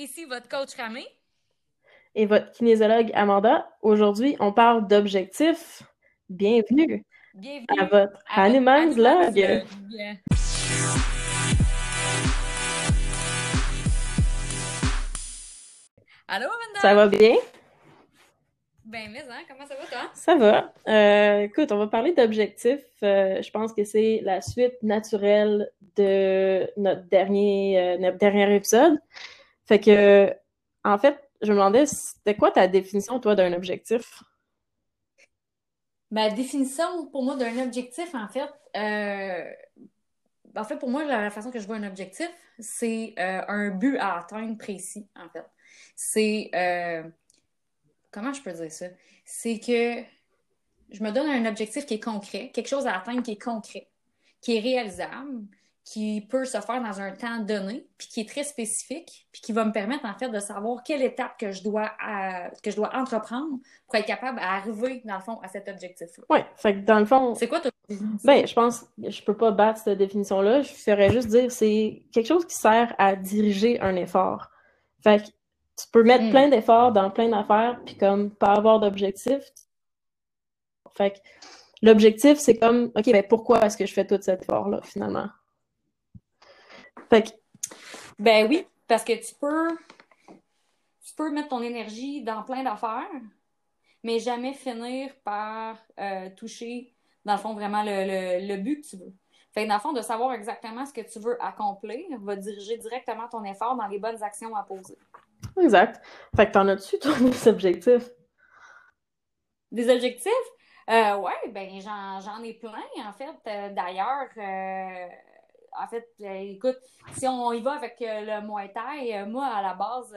Ici votre coach Ramé. Et votre kinésiologue Amanda. Aujourd'hui, on parle d'objectifs. Bienvenue, Bienvenue à votre Hanuman's. Log. Allô, Amanda? Ça va bien? Ben, mais, hein, comment ça va, toi? Ça va. Euh, écoute, on va parler d'objectifs. Euh, je pense que c'est la suite naturelle de notre dernier, euh, notre dernier épisode. Fait que, en fait, je me demandais, c'était quoi ta définition, toi, d'un objectif? Ma définition pour moi d'un objectif, en fait, euh, en fait, pour moi, la, façon que je vois un objectif, c'est euh, un but à atteindre précis, en fait. C'est, euh, comment je peux dire ça? C'est que je me donne un objectif qui est concret, quelque chose à atteindre qui est concret, qui est réalisable, qui peut se faire dans un temps donné, puis qui est très spécifique, puis qui va me permettre en fait de savoir quelle étape que je dois euh, que je dois entreprendre pour être capable d'arriver dans le fond à cet objectif-là. Ouais, fait que dans le fond, C'est quoi ta définition? ben, je pense que je peux pas battre cette définition-là. Je ferais juste dire c'est quelque chose qui sert à diriger un effort. Fait que tu peux mettre Mm. plein d'efforts dans plein d'affaires, puis comme pas avoir d'objectif. Fait que l'objectif, c'est comme, OK, ben pourquoi est-ce que je fais tout cet effort-là, finalement? Fait que, Ben oui, parce que tu peux, tu peux mettre ton énergie dans plein d'affaires, mais jamais finir par euh, toucher, dans le fond, vraiment le, le, le but que tu veux. Fait que dans le fond, de savoir exactement ce que tu veux accomplir va diriger directement ton effort dans les bonnes actions à poser. exact. Fait que t'en as-tu, toi, des objectifs? Des objectifs? Euh, ouais, ben j'en, j'en ai plein, en fait. Euh, d'ailleurs, euh, en fait, euh, écoute, si on y va avec euh, le Muay Thai, euh, moi, à la base,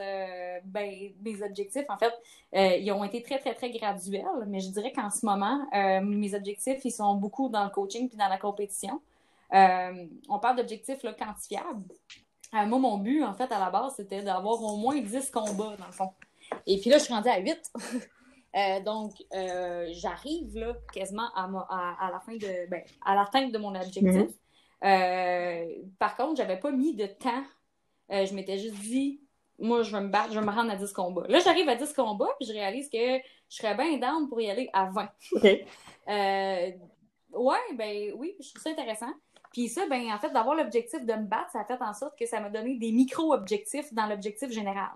ben, mes objectifs, en fait, ils ont été très, très, très graduels, mais je dirais qu'en ce moment, mes objectifs, ils sont beaucoup dans le coaching puis dans la compétition. On parle d'objectifs quantifiables. Moi, mon but, en fait, à la base, c'était d'avoir au moins 10 combats, dans le fond. Et puis là, je suis rendue à 8. Euh, donc, j'arrive là quasiment à, la fin de, ben, à l'atteinte de mon objectif. Mhm. Euh, par contre, j'avais pas mis de temps. Euh, je m'étais juste dit, moi, je vais me battre, je vais me rendre à 10 combats. Là, j'arrive à 10 combats, puis je réalise que je serais bien down pour y aller à 20. OK. Euh, ouais, ben oui, je trouve ça intéressant. Puis ça, ben en fait, d'avoir l'objectif de me battre, ça a fait en sorte que ça m'a donné des micro-objectifs dans l'objectif général.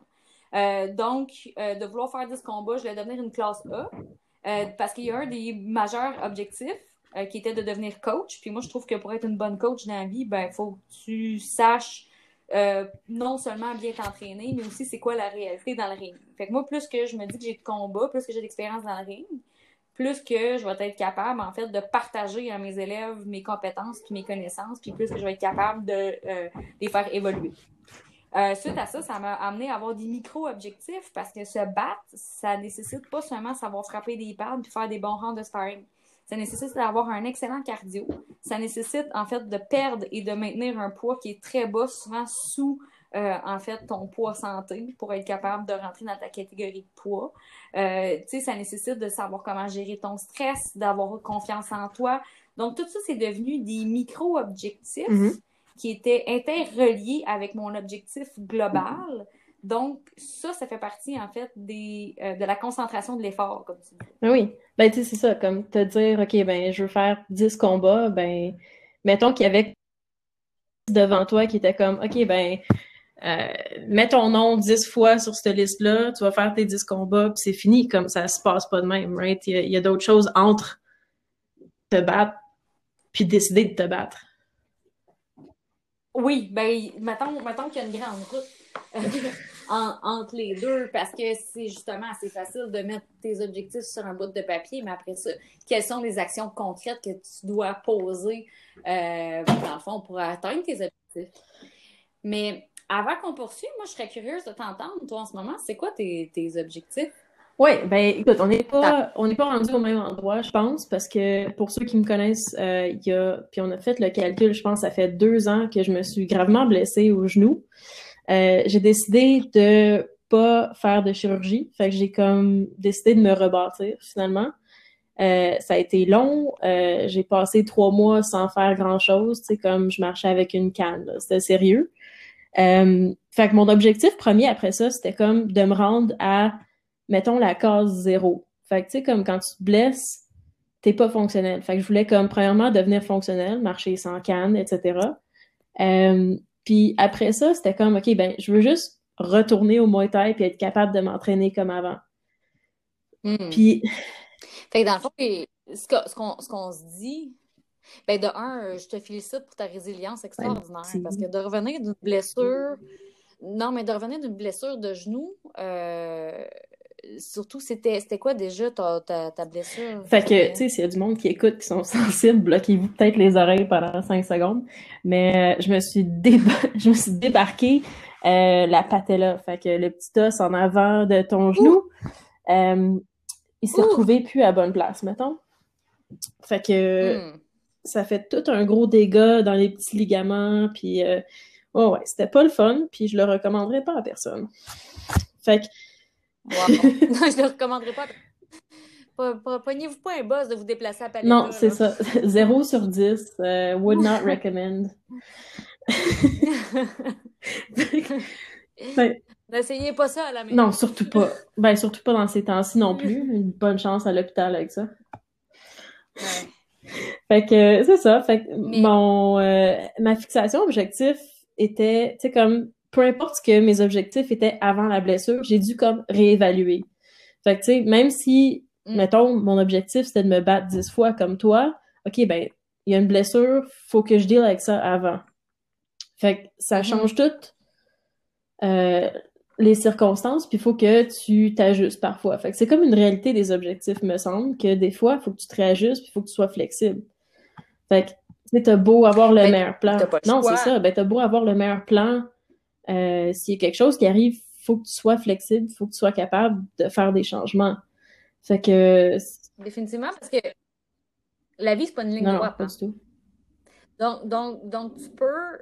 Euh, donc, euh, de vouloir faire 10 combats, je vais devenir une classe A. euh, parce qu'il y a un des majeurs objectifs euh, qui était de devenir coach. Puis moi, je trouve que pour être une bonne coach dans la vie, ben, il faut que tu saches euh, non seulement bien t'entraîner, mais aussi c'est quoi la réalité dans le ring. Fait que moi, plus que je me dis que j'ai de combats, plus que j'ai d'expérience dans le ring, plus que je vais être capable, en fait, de partager à mes élèves mes compétences puis mes connaissances, puis plus que je vais être capable de euh, les faire évoluer. Suite à ça, ça m'a amené à avoir des micro-objectifs parce que se battre, ça nécessite pas seulement savoir frapper des pads puis faire des bons rounds de sparring. Ça nécessite d'avoir un excellent cardio. Ça nécessite, en fait, de perdre et de maintenir un poids qui est très bas, souvent sous, euh, en fait, ton poids santé pour être capable de rentrer dans ta catégorie de poids. Euh, tu sais, ça nécessite de savoir comment gérer ton stress, d'avoir confiance en toi. Donc, tout ça, c'est devenu des micro-objectifs Mhm. qui étaient interreliés avec mon objectif global. Donc, ça, ça fait partie, en fait, des, euh, de la concentration de l'effort, comme tu dis. Oui. Ben, tu sais, c'est ça, comme te dire, OK, ben, je veux faire 10 combats, ben, mettons qu'il y avait devant toi qui était comme, OK, ben, euh, mets ton nom 10 fois sur cette liste-là, tu vas faire tes 10 combats, puis c'est fini, comme ça se passe pas de même, right? Il y a, d'autres choses entre te battre puis décider de te battre. Oui, ben, mettons, mettons qu'il y a une grande route en- entre les deux, parce que c'est justement assez facile de mettre tes objectifs sur un bout de papier, mais après ça, quelles sont les actions concrètes que tu dois poser, euh, dans le fond, pour atteindre tes objectifs? Mais avant qu'on poursuive, moi, je serais curieuse de t'entendre, toi, en ce moment, c'est quoi tes, tes objectifs? Oui, ben écoute, on n'est pas, on n'est pas rendu au même endroit, je pense, parce que pour ceux qui me connaissent, euh, y a, puis on a fait le calcul, je pense, ça fait deux ans que je me suis gravement blessée au genou. Euh, j'ai décidé de pas faire de chirurgie, fait que j'ai comme décidé de me rebâtir finalement. Euh, ça a été long, euh, j'ai passé trois mois sans faire grand-chose, sais, comme je marchais avec une canne. C'était sérieux. Euh, fait que mon objectif premier après ça, c'était comme de me rendre à, mettons, la case zéro. Fait que, tu sais, comme quand tu te blesses, t'es pas fonctionnel. Fait que je voulais, comme, premièrement, devenir fonctionnel, marcher sans canne, etc. Euh, puis après ça, c'était comme, OK, ben, je veux juste retourner au Muay Thai puis être capable de m'entraîner comme avant. Hmm. Puis... Fait que dans le fond, ce qu'on se dit, ben de un, je te félicite pour ta résilience extraordinaire. parce que de revenir d'une blessure, non, mais de revenir d'une blessure de genou, euh, surtout, c'était quoi déjà ta, ta, blessure? Fait que, tu sais, s'il y a du monde qui écoute, qui sont sensibles, bloquez-vous peut-être les oreilles pendant cinq secondes. Mais euh, je me suis je me suis débarqué euh, la patella. Fait que le petit os en avant de ton genou, euh, il s'est retrouvé plus à bonne place, mettons. Fait que hmm. ça fait tout un gros dégât dans les petits ligaments, puis oh ouais, c'était pas le fun, puis je le recommanderais pas à personne. Fait que non, je ne le recommanderais pas. Pognez-vous pas un boss de vous déplacer à Palais. Non, c'est ça. 0 sur 10. Euh, would not recommend. N'essayez pas ça à la maison. Non, surtout pas. Ben, surtout pas dans ces temps-ci non plus. Une bonne chance à l'hôpital avec ça. Fait que c'est ça. Fait que mon euh, ma fixation objectif était, tu sais, comme peu importe ce que mes objectifs étaient avant la blessure, j'ai dû comme réévaluer. Fait que, tu sais, même si, mm. mettons, mon objectif, c'était de me battre dix fois comme toi, OK, ben, il y a une blessure, faut que je deal avec ça avant. Fait que ça mm-hmm. change tout euh, les circonstances, puis il faut que tu t'ajustes parfois. Fait que c'est comme une réalité des objectifs, me semble, que des fois, il faut que tu te réajustes, puis il faut que tu sois flexible. Fait que, t'as beau avoir le ben, meilleur plan. non, c'est ça. Ben, t'as beau avoir le meilleur plan euh, s'il y a quelque chose qui arrive, il faut que tu sois flexible, il faut que tu sois capable de faire des changements. Fait que. Définitivement, parce que la vie, c'est pas une ligne droite. pas hein. du tout. Donc, donc, donc, tu peux,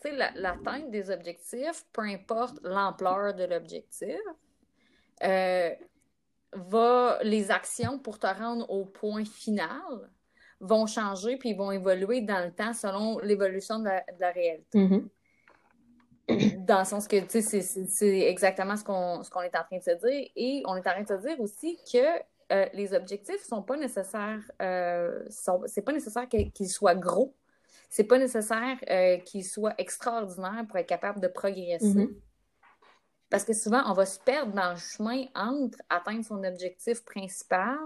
tu sais, l'atteinte des objectifs, peu importe l'ampleur de l'objectif, euh, va, les actions pour te rendre au point final vont changer puis vont évoluer dans le temps selon l'évolution de, la, réalité. Mm-hmm dans le sens que, tu sais, c'est exactement ce qu'on qu'on est en train de se dire. Et on est en train de se dire aussi que euh, les objectifs sont pas nécessaires, euh, c'est pas nécessaire qu'ils soient gros. C'est pas nécessaire euh, qu'ils soient extraordinaires pour être capable de progresser. Mm-hmm. Parce que souvent, on va se perdre dans le chemin entre atteindre son objectif principal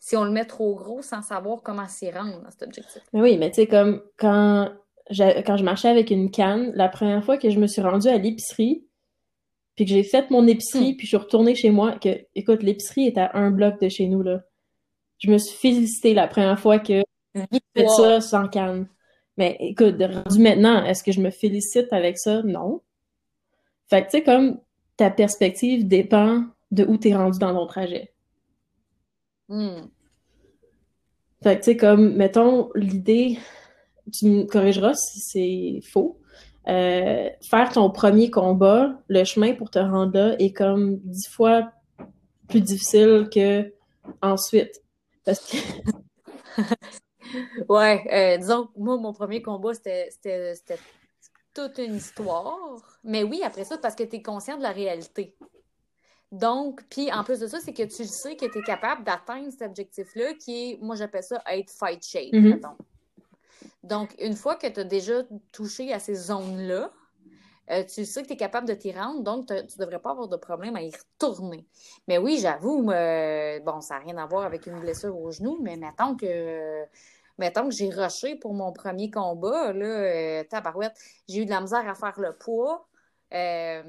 si on le met trop gros sans savoir comment s'y rendre dans cet objectif. oui, mais tu sais, comme quand quand je marchais avec une canne, la première fois que je me suis rendue à l'épicerie, puis que j'ai fait mon épicerie, hmm. puis je suis retournée chez moi, que, écoute, l'épicerie est à un bloc de chez nous, là. Je me suis félicitée la première fois que j'ai fait ça sans canne. Mais écoute, rendu maintenant, est-ce que je me félicite avec ça? Non. Fait que, tu sais, comme ta perspective dépend de où t'es rendu dans ton trajet. Hmm. Fait que, tu sais, comme, mettons, l'idée, tu me corrigeras si c'est faux. Euh, faire ton premier combat, le chemin pour te rendre là est comme dix fois plus difficile que ensuite. Parce que. ouais, euh, disons que moi, mon premier combat, c'était toute une histoire. Mais oui, après ça, parce que tu es conscient de la réalité. Donc, puis en plus de ça, c'est que tu sais que tu es capable d'atteindre cet objectif-là qui est, moi j'appelle ça être fight shape, mm donc, une fois que tu as déjà touché à ces zones-là, euh, tu sais que tu es capable de t'y rendre, donc tu ne devrais pas avoir de problème à y retourner. Mais oui, j'avoue, bon, ça n'a rien à voir avec une blessure au genou, mais mettons que j'ai rushé pour mon premier combat, là, euh, tabarouette, j'ai eu de la misère à faire le poids. Euh,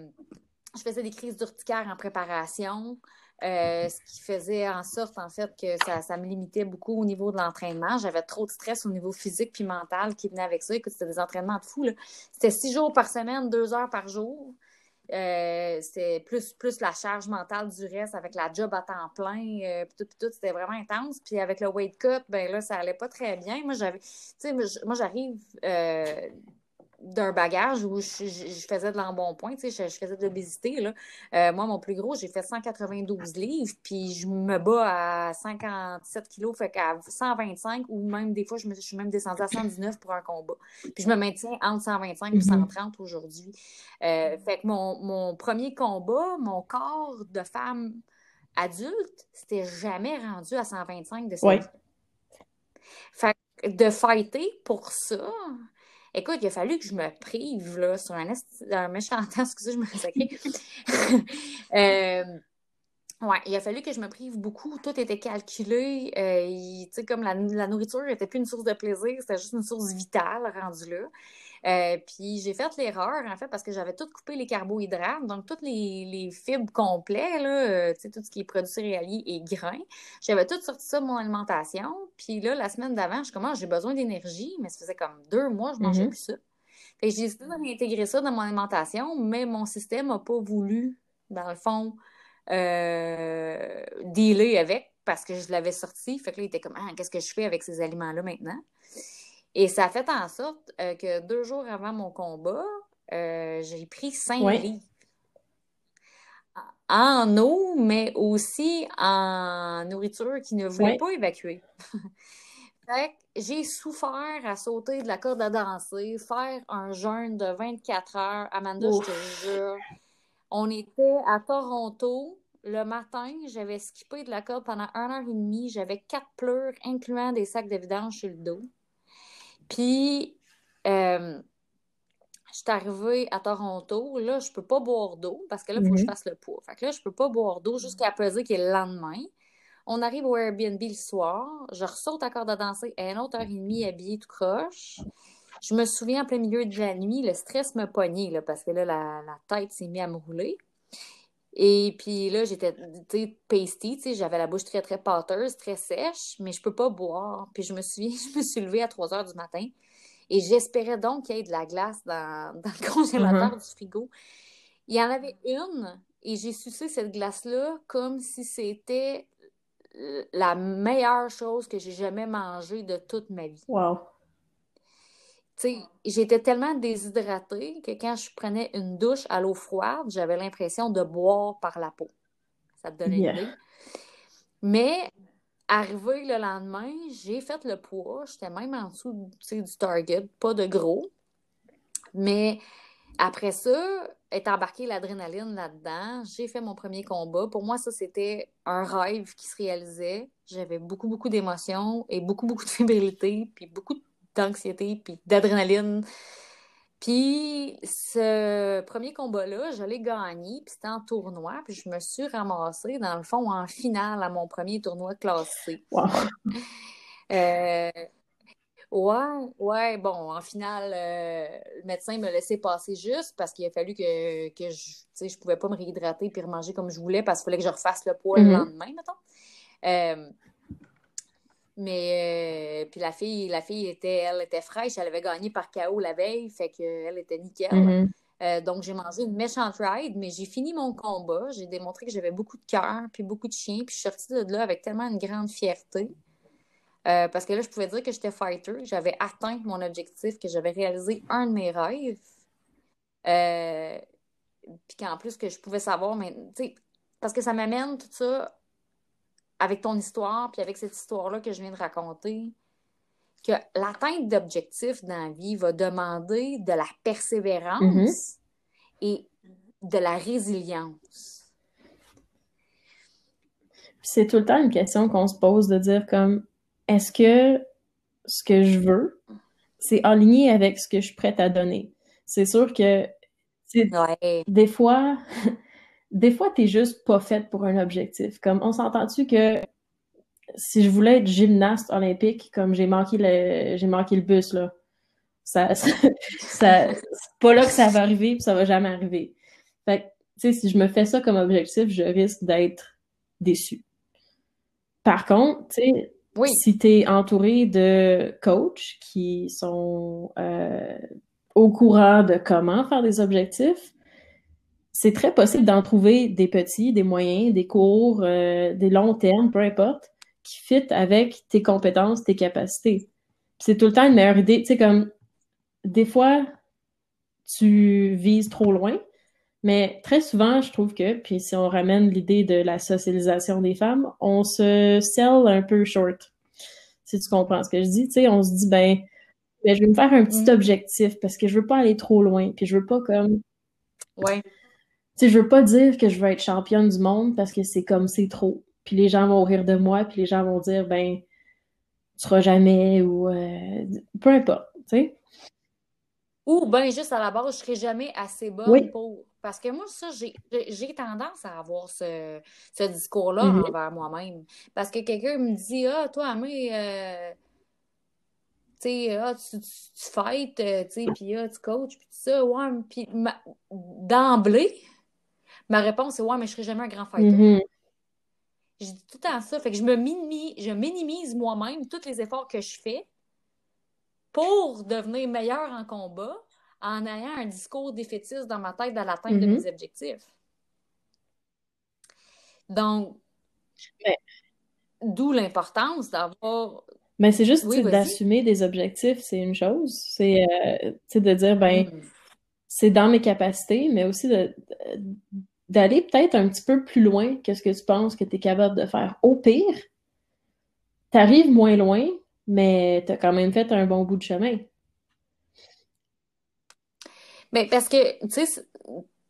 je faisais des crises d'urticaire en préparation. Euh, ce qui faisait en sorte, en fait, que ça, me limitait beaucoup au niveau de l'entraînement. J'avais trop de stress au niveau physique puis mental qui venait avec ça. Écoute, c'était des entraînements de fou. C'était six jours par semaine, deux heures par jour. Euh, c'était plus, plus la charge mentale du reste avec la job à temps plein, euh, puis tout, tout, c'était vraiment intense. Puis avec le weight cut, ben là, ça allait pas très bien. Moi, j'avais, tu sais, moi, j'arrive d'un bagage où je, faisais de l'embonpoint, tu sais, je, faisais de l'obésité. Là. Euh, moi, mon plus gros, j'ai fait 192 livres, puis je me bats à 57 kilos, fait qu'à 125, ou même des fois, je, me, suis même descendue à 119 pour un combat. Puis je me maintiens entre 125 et 130 mm-hmm. aujourd'hui. Euh, fait que mon, mon, premier combat, mon corps de femme adulte, c'était jamais rendu à 125 de cette Fait que de fighter pour ça, Écoute, il a fallu que je me prive là, sur un, un méchant temps, excusez, je me sacré. euh, ouais, il a fallu que je me prive beaucoup. Tout était calculé. Euh, tu sais, comme la, la nourriture n'était plus une source de plaisir, c'était juste une source vitale rendue là. Euh, puis j'ai fait l'erreur, en fait, parce que j'avais tout coupé les carbohydrates, donc toutes les, fibres complets, là, euh, tout ce qui est produit céréalier et grains. J'avais tout sorti ça de mon alimentation. Puis là, la semaine d'avant, je commence, j'ai besoin d'énergie, mais ça faisait comme deux mois, je mangeais mm-hmm. plus ça. Fait j'ai décidé d'intégrer ça dans mon alimentation, mais mon système n'a pas voulu, dans le fond, euh, dealer avec parce que je l'avais sorti. Fait que là, il était comme, ah, qu'est-ce que je fais avec ces aliments-là maintenant? Et ça a fait en sorte euh, que deux jours avant mon combat, euh, j'ai pris cinq livres. En eau, mais aussi en nourriture qui ne voulait pas évacuer. j'ai souffert à sauter de la corde à danser, faire un jeûne de 24 heures. Amanda, je te jure. On était à Toronto. Le matin, j'avais skippé de la corde pendant une heure et demie. J'avais quatre pleurs, incluant des sacs de vidange sur le dos. Puis, euh, je suis arrivée à Toronto. Là, je peux pas boire d'eau parce que là, il faut que je mhm. fasse le poids. Fait que là, je peux pas boire d'eau jusqu'à peser qui est le lendemain. On arrive au Airbnb le soir. Je ressaute à corde à danser à une autre heure et demie habillée tout croche. Je me souviens en plein milieu de la nuit, le stress me pognait là, parce que là, la, la tête s'est mise à me rouler. Et puis là, j'étais, tu pasty, j'avais la bouche très, très pâteuse, très sèche, mais je peux pas boire. Puis je me suis, je me suis levée à 3 heures du matin et j'espérais donc qu'il y ait de la glace dans, dans le congélateur mm-hmm. du frigo. Il y en avait une et j'ai sucé cette glace-là comme si c'était la meilleure chose que j'ai jamais mangée de toute ma vie. Wow j'étais tellement déshydratée que quand je prenais une douche à l'eau froide, j'avais l'impression de boire par la peau. Ça te donnait une idée. Mais arrivé le lendemain, j'ai fait le poids. J'étais même en dessous du target, pas de gros. Mais après ça, est embarqué l'adrénaline là-dedans. J'ai fait mon premier combat. Pour moi, ça, c'était un rêve qui se réalisait. J'avais beaucoup, beaucoup d'émotions et beaucoup, beaucoup de fébrilité, puis beaucoup de d'anxiété puis d'adrénaline. Puis ce premier combat-là, je l'ai gagné, puis c'était en tournoi, puis je me suis ramassée, dans le fond, en finale à mon premier tournoi classé. Euh, ouais, ouais, bon, en finale, euh, le médecin me laissait passer juste parce qu'il a fallu que, que je, je pouvais pas me réhydrater puis manger comme je voulais parce qu'il fallait que je refasse le poids le mm-hmm. lendemain, mettons. Euh, mais euh, puis la fille, la fille était, elle était fraîche, elle avait gagné par KO la veille, fait qu'elle était nickel. Mm-hmm. Euh, donc j'ai mangé une méchante ride, mais j'ai fini mon combat. J'ai démontré que j'avais beaucoup de cœur, puis beaucoup de chien, puis je suis sortie de là avec tellement une grande fierté. Euh, parce que là, je pouvais dire que j'étais fighter, j'avais atteint mon objectif, que j'avais réalisé un de mes rêves. puis qu'en plus que je pouvais savoir, mais tu sais, parce que ça m'amène tout ça avec ton histoire, puis avec cette histoire-là que je viens de raconter, que l'atteinte d'objectifs dans la vie va demander de la persévérance mm-hmm. et de la résilience. C'est tout le temps une question qu'on se pose de dire comme est-ce que ce que je veux, c'est aligné avec ce que je suis prête à donner? C'est sûr que des fois, des fois, t'es juste pas faite pour un objectif. Comme, on s'entend-tu que si je voulais être gymnaste olympique, comme j'ai manqué le, j'ai manqué le bus, là, ça, ça, c'est pas là que ça va arriver, puis ça va jamais arriver. Fait que, tu sais, si je me fais ça comme objectif, je risque d'être déçu. Par contre, tu sais, oui. si t'es entouré de coachs qui sont euh, au courant de comment faire des objectifs, c'est très possible d'en trouver des petits, des moyens, des cours, euh, des longs termes, peu importe, qui fit avec tes compétences, tes capacités. C'est tout le temps une meilleure idée. Tu sais, comme, des fois, tu vises trop loin. Mais très souvent, je trouve que, puis si on ramène l'idée de la socialisation des femmes, on se sell un peu short. Si tu comprends ce que je dis, tu sais, on se dit, ben, ben je vais me faire un petit objectif parce que je veux pas aller trop loin, puis je veux pas comme... Ouais. Tu sais, je veux pas dire que je veux être championne du monde parce que c'est comme, c'est trop. Puis les gens vont rire de moi, puis les gens vont dire, ben, tu seras jamais, ou euh, peu importe, tu sais. Ou ben juste à la base, je serai jamais assez bonne pour. Parce que moi, ça, j'ai tendance à avoir ce, ce discours-là mm-hmm. envers moi-même. Parce que quelqu'un me dit Ah, toi, mais euh, tu ah, tu, tu, fights, euh, tu puis ah, tu coaches, puis tout ça, ouais, puis d'emblée, ma réponse c'est Ouais, mais je serai jamais un grand fighter. Mm-hmm. Je dis tout le temps ça. Fait que je me minimise, je minimise moi-même tous les efforts que je fais pour devenir meilleur en combat en ayant un discours défaitiste dans ma tête dans l'atteinte de mm-hmm. mes objectifs. Donc, d'où l'importance d'avoir. Mais c'est juste d'assumer des objectifs, c'est une chose. C'est euh, de dire, ben, mm. c'est dans mes capacités, mais aussi d'aller peut-être un petit peu plus loin que ce que tu penses que tu es capable de faire. Au pire, tu arrives moins loin, mais tu as quand même fait un bon bout de chemin. Mais parce que, tu sais,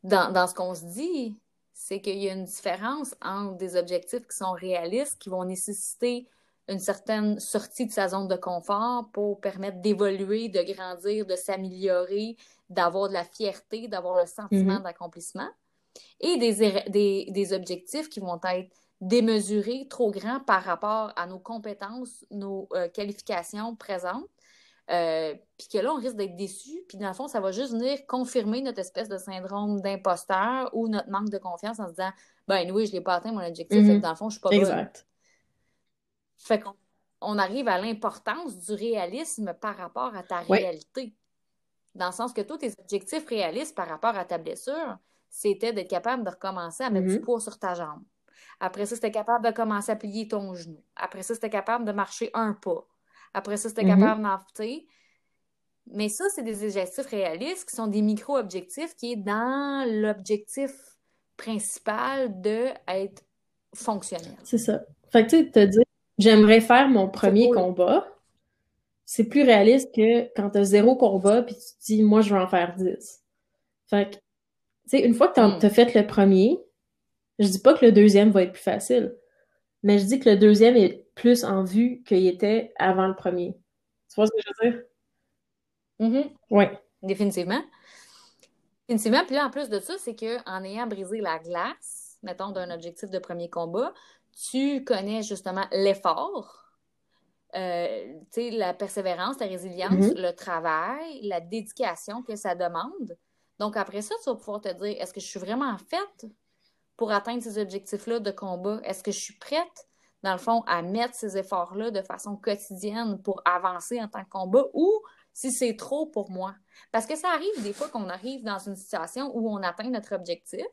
dans, dans ce qu'on se dit, c'est qu'il y a une différence entre des objectifs qui sont réalistes, qui vont nécessiter une certaine sortie de sa zone de confort pour permettre d'évoluer, de grandir, de s'améliorer, d'avoir de la fierté, d'avoir le sentiment mm-hmm. d'accomplissement, et des, des, des, objectifs qui vont être démesurés, trop grands par rapport à nos compétences, nos euh, qualifications présentes. Euh, puis que là, on risque d'être déçu, puis dans le fond, ça va juste venir confirmer notre espèce de syndrome d'imposteur ou notre manque de confiance en se disant Ben oui, je n'ai pas atteint mon objectif, mm dans le fond, je suis pas exact. Fait qu'on on arrive à l'importance du réalisme par rapport à ta réalité. Dans le sens que tous tes objectifs réalistes par rapport à ta blessure, c'était d'être capable de recommencer à mettre du mm-hmm. poids sur ta jambe. Après ça, c'était capable de commencer à plier ton genou. Après ça, c'était capable de marcher un pas. Après ça, c'était mm-hmm. capable d'en Mais ça, c'est des objectifs réalistes qui sont des micro-objectifs qui est dans l'objectif principal d'être fonctionnel. C'est ça. Fait que tu sais, te dire, j'aimerais faire mon premier combat, c'est plus réaliste que quand tu as zéro combat puis tu te dis, moi, je veux en faire dix. Fait que, sais, une fois que tu as mm. fait le premier, je dis pas que le deuxième va être plus facile, mais je dis que le deuxième est plus en vue qu'il était avant le premier. Tu vois ce que je veux dire? Mm-hmm. Oui. Définitivement. Définitivement. Puis là, en plus de ça, c'est qu'en ayant brisé la glace, mettons, d'un objectif de premier combat, tu connais justement l'effort, euh, la persévérance, la résilience, mm-hmm. le travail, la dédication que ça demande. Donc après ça, tu vas pouvoir te dire, est-ce que je suis vraiment faite pour atteindre ces objectifs-là de combat? Est-ce que je suis prête, dans le fond, à mettre ces efforts-là de façon quotidienne pour avancer en tant que combat ou si c'est trop pour moi? Parce que ça arrive des fois qu'on arrive dans une situation où on atteint notre objectif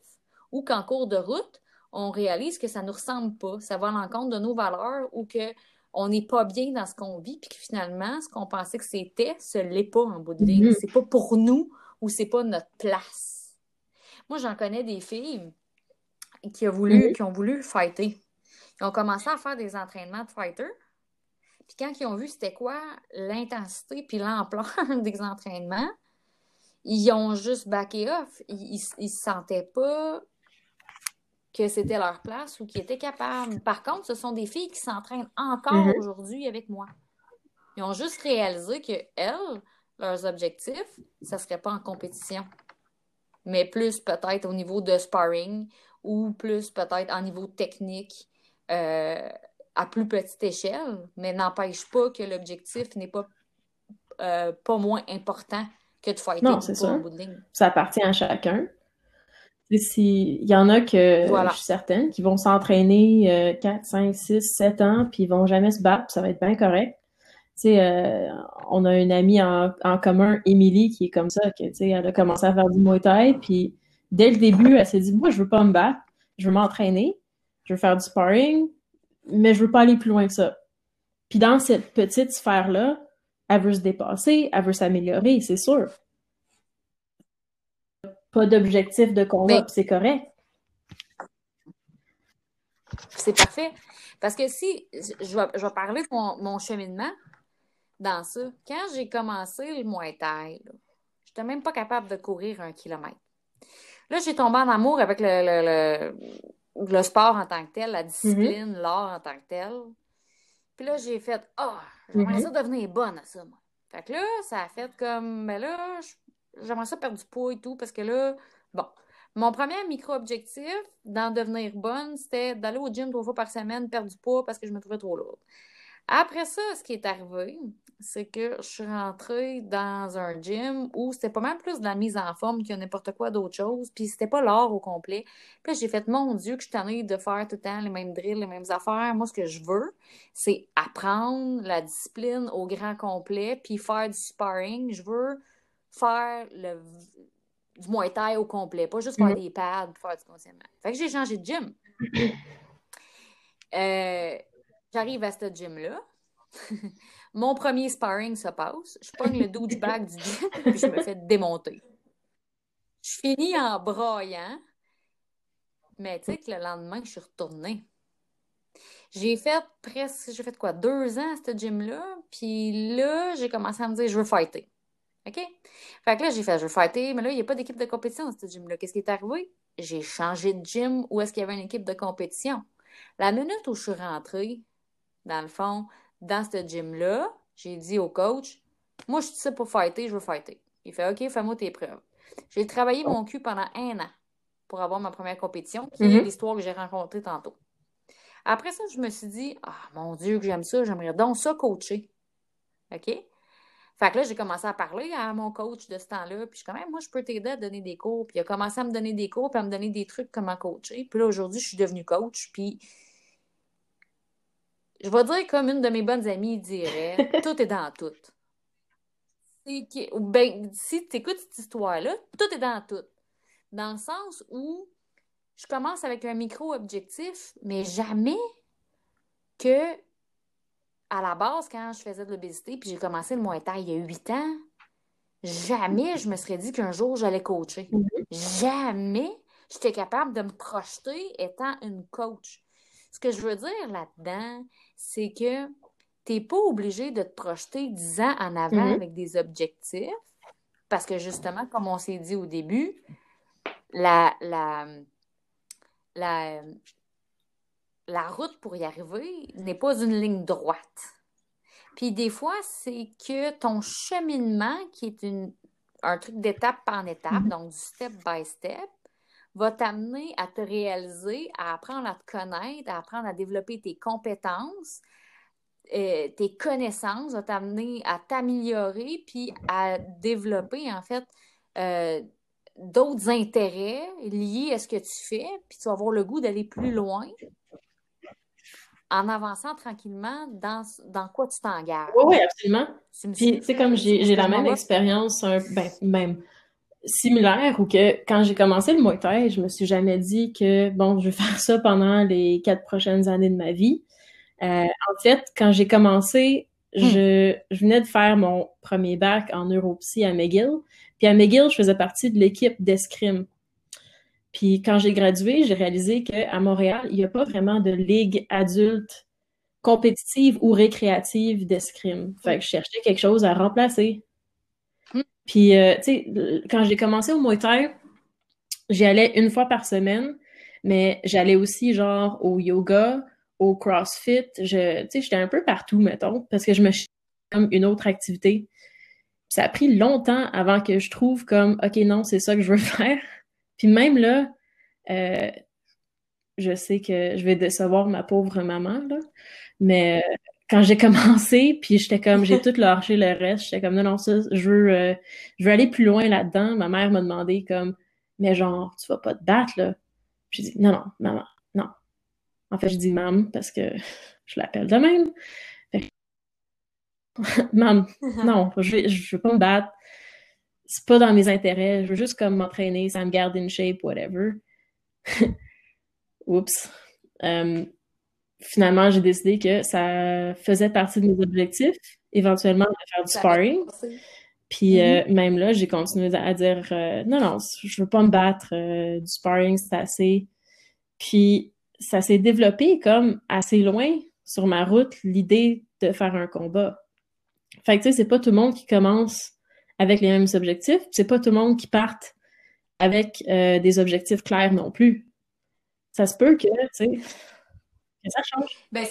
ou qu'en cours de route, on réalise que ça ne nous ressemble pas, ça va à l'encontre de nos valeurs ou que on n'est pas bien dans ce qu'on vit, puis que finalement, ce qu'on pensait que c'était, ce l'est pas en bout de ligne. Mm-hmm. C'est pas pour nous ou c'est pas notre place. Moi, j'en connais des filles qui, voulu, mhm. qui ont voulu fighter. Ils ont commencé à faire des entraînements de fighter. Puis quand ils ont vu c'était quoi l'intensité puis l'ampleur des entraînements, ils ont juste backé off. Ils ne se sentaient pas que c'était leur place ou qu'ils étaient capables. Par contre, ce sont des filles qui s'entraînent encore mhm. aujourd'hui avec moi. Ils ont juste réalisé que elles, leurs objectifs, ça ne serait pas en compétition, mais plus peut-être au niveau de sparring ou plus peut-être en niveau technique euh, à plus petite échelle, mais n'empêche pas que l'objectif n'est pas, euh, pas moins important que de fighter non, c'est ça. Ça appartient à chacun. Il y en a que je suis certaine qui vont s'entraîner 4, 5, 6, 7 ans, puis ils vont jamais se battre, ça va être bien correct. Sais, euh, on a une amie en, en commun, Émilie, qui est comme ça, que, elle a commencé à faire du Muay Thai, puis dès le début, elle s'est dit, moi, je veux pas me battre, je veux m'entraîner, je veux faire du sparring, mais je veux pas aller plus loin que ça. Puis dans cette petite sphère-là, elle veut se dépasser, elle veut s'améliorer, c'est sûr. pas d'objectif de combat, c'est correct. C'est parfait. Parce que si, je vais, je vais parler de mon, mon cheminement dans ça. Quand j'ai commencé le Muay Thai, là, j'étais même pas capable de courir un kilomètre. Là, j'ai tombé en amour avec le, le, le, le sport en tant que tel, la discipline, l'art en tant que tel. Puis là, j'ai fait, ah, j'aimerais Mhm. ça devenir bonne à ça, moi. Fait que là, ça a fait comme, mais là, je- j'aimerais ça perdre du poids et tout, parce que là, bon, mon premier micro-objectif d'en devenir bonne, c'était d'aller au gym trois fois par semaine, perdre du poids parce que je me trouvais trop lourde. Après ça, ce qui est arrivé, c'est que je suis rentrée dans un gym où c'était pas mal plus de la mise en forme que n'importe quoi d'autre chose, puis c'était pas l'art au complet. Puis j'ai fait, mon Dieu, que je suis de faire tout le temps les mêmes drills, les mêmes affaires. Moi, ce que je veux, c'est apprendre la discipline au grand complet, puis faire du sparring. Je veux faire le, du Muay Thai au complet, pas juste faire Mhm. des pads, faire du conditionnement. Fait que j'ai changé de gym. Euh, J'arrive à ce gym-là. Mon premier sparring se passe. Je pogne le douchebag du gym, puis je me fais démonter. Je finis en braillant. Mais tu sais que le lendemain, je suis retournée. J'ai fait presque, j'ai fait quoi, deux ans à ce gym-là. Puis là, j'ai commencé à me dire, je veux fighter. OK? Fait que là, j'ai fait, je veux fighter, mais là, il n'y a pas d'équipe de compétition dans ce gym-là. Qu'est-ce qui est arrivé? J'ai changé de gym où est-ce qu'il y avait une équipe de compétition. La minute où je suis rentrée, dans le fond, dans ce gym-là, j'ai dit au coach, moi, je suis ici pour fighter, je veux fighter. Il fait, OK, fais-moi tes preuves. J'ai travaillé mon cul pendant un an pour avoir ma première compétition, qui est Mhm. l'histoire que j'ai rencontrée tantôt. Après ça, je me suis dit, ah, mon Dieu, que j'aime ça, j'aimerais donc ça coacher. OK? Fait que là, j'ai commencé à parler à mon coach de ce temps-là, puis je suis comme, Hey, moi, je peux t'aider à donner des cours. Puis il a commencé à me donner des cours, puis à me donner des trucs comment coacher. Puis là, aujourd'hui, je suis devenue coach, puis je vais dire comme une de mes bonnes amies dirait, tout est dans tout. Ben, si tu écoutes cette histoire-là, tout est dans tout. Dans le sens où je commence avec un micro-objectif, mais jamais que à la base, quand je faisais de l'obésité, puis j'ai commencé le Muay Thai il y a huit ans, jamais je me serais dit qu'un jour j'allais coacher. Jamais j'étais capable de me projeter étant une coach. Ce que je veux dire là-dedans, c'est que tu n'es pas obligé de te projeter dix ans en avant Mhm. avec des objectifs, parce que justement, comme on s'est dit au début, la, la, la, la route pour y arriver n'est pas une ligne droite. Puis des fois, c'est que ton cheminement, qui est une, un truc d'étape en étape, Mhm. donc du step by step, va t'amener à te réaliser, à apprendre à te connaître, à apprendre à développer tes compétences, euh, tes connaissances, va t'amener à t'améliorer, puis à développer, en fait, euh, d'autres intérêts liés à ce que tu fais, puis tu vas avoir le goût d'aller plus loin en avançant tranquillement dans, dans quoi tu t'engages. Oui, oui, absolument. Puis, tu sais, comme j'ai la même expérience, un- ben, même similaire, où que quand j'ai commencé le Muay Thai, je me suis jamais dit que, bon, je vais faire ça pendant les quatre prochaines années de ma vie. Euh, en fait, quand j'ai commencé, je, je venais de faire mon premier bac en neuropsy à McGill. Puis à McGill, je faisais partie de l'équipe d'escrime. Puis quand j'ai gradué, j'ai réalisé qu'à Montréal, il n'y a pas vraiment de ligue adulte compétitive ou récréative d'escrime. Fait que je cherchais quelque chose à remplacer. Puis, euh, tu sais, quand j'ai commencé au Muay Thai, j'y allais une fois par semaine, mais j'allais aussi genre au yoga, au CrossFit. Je, tu sais, j'étais un peu partout, mettons, parce que je me cherchais comme une autre activité. Ça a pris longtemps avant que je trouve comme, OK, non, c'est ça que je veux faire. Puis même là, euh, je sais que je vais décevoir ma pauvre maman, là, mais euh, quand j'ai commencé, puis j'étais comme, j'ai tout lâché le reste, j'étais comme, non, non, ça, je veux, euh, je veux aller plus loin là-dedans. Ma mère m'a demandé comme, mais genre, tu vas pas te battre, là? J'ai dit, non, non, maman, non. En fait, je dis maman parce que je l'appelle de même. Fait que, Maman, non, je je veux pas me battre. C'est pas dans mes intérêts. Je veux juste comme m'entraîner, ça me garde in shape, whatever. Oups. Euh, finalement, j'ai décidé que ça faisait partie de mes objectifs, éventuellement de faire du Ça sparring. Puis euh, même là, j'ai continué à dire euh, non, non, je veux pas me battre, euh, du sparring, c'est assez. Puis ça s'est développé comme assez loin sur ma route, l'idée de faire un combat. Fait que tu sais, c'est pas tout le monde qui commence avec les mêmes objectifs, c'est pas tout le monde qui parte avec des objectifs clairs non plus. Ça se peut que, tu sais, que ça change. Ben,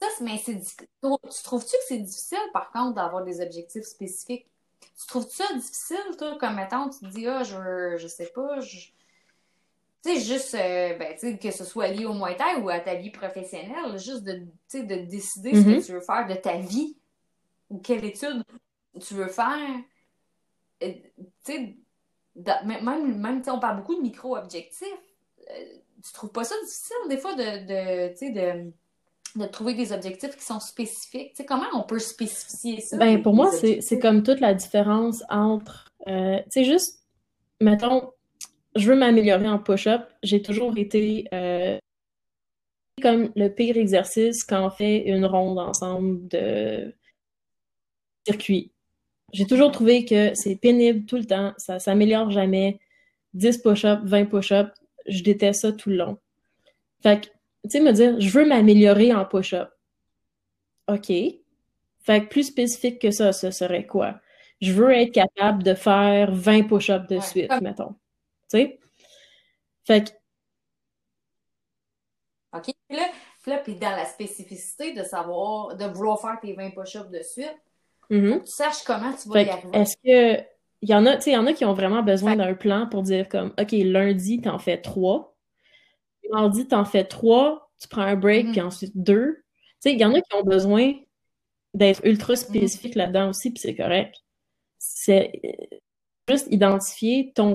ça, mais c'est tu trouves-tu que c'est difficile, par contre, d'avoir des objectifs spécifiques? Tu trouves-tu ça difficile, toi, comme mettons, tu te dis, ah, je, je sais pas, je... Tu sais, juste, euh, ben, tu sais, que ce soit lié au Muay Thai ou à ta vie professionnelle, juste de, de décider ce que mm-hmm. tu veux faire de ta vie ou quelle étude tu veux faire. Tu sais, même, même on parle beaucoup de micro-objectifs. Euh, tu trouves pas ça difficile, des fois, de, de, de de trouver des objectifs qui sont spécifiques. Comment on peut spécifier ça? Ben, pour moi, c'est comme toute la différence entre, euh, tu sais, juste, mettons, je veux m'améliorer en push-up. J'ai toujours été euh, comme le pire exercice quand on fait une ronde ensemble de circuit. J'ai toujours trouvé que c'est pénible tout le temps, ça s'améliore jamais. 10 push-ups, 20 push-ups, je déteste ça tout le long. Fait que tu sais, me dire, je veux m'améliorer en push-up. OK. Fait que plus spécifique que ça, ce serait quoi? Je veux être capable de faire 20 push-ups de suite, mettons. Tu sais? Fait que. OK. Puis là, puis dans la spécificité de savoir, de vouloir faire tes 20 push-ups de suite, mm-hmm. tu saches comment tu vas y arriver. Est-ce que. Il y en a, tu y en a qui ont vraiment besoin d'un plan pour dire comme, OK, lundi, t'en fais trois mardi, t'en fais trois, tu prends un break, mm-hmm. puis ensuite deux. Tu sais, il y en a qui ont besoin d'être ultra mm-hmm. spécifiques là-dedans aussi, puis c'est correct. C'est euh, juste identifier ton.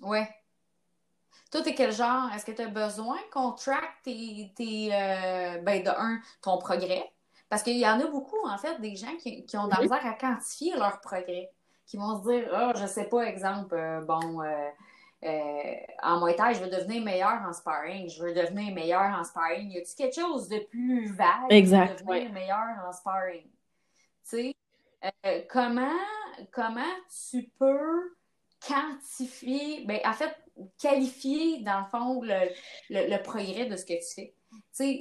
Ouais. Toi, t'es quel genre? Est-ce que tu as besoin qu'on track tes, tes euh, ben, de un, ton progrès? Parce qu'il y en a beaucoup, en fait, des gens qui, qui ont de la misère à quantifier leur progrès qui vont se dire Ah, oh, je sais pas, exemple, euh, bon, euh, euh, en Muay je veux devenir meilleur en sparring, je veux devenir meilleur en sparring. Y a-t-il quelque chose de plus vague exact, pour devenir meilleur en sparring? Tu sais, comment, comment tu peux quantifier, ben, en fait, qualifier, dans le fond, le, le, progrès de ce que tu fais?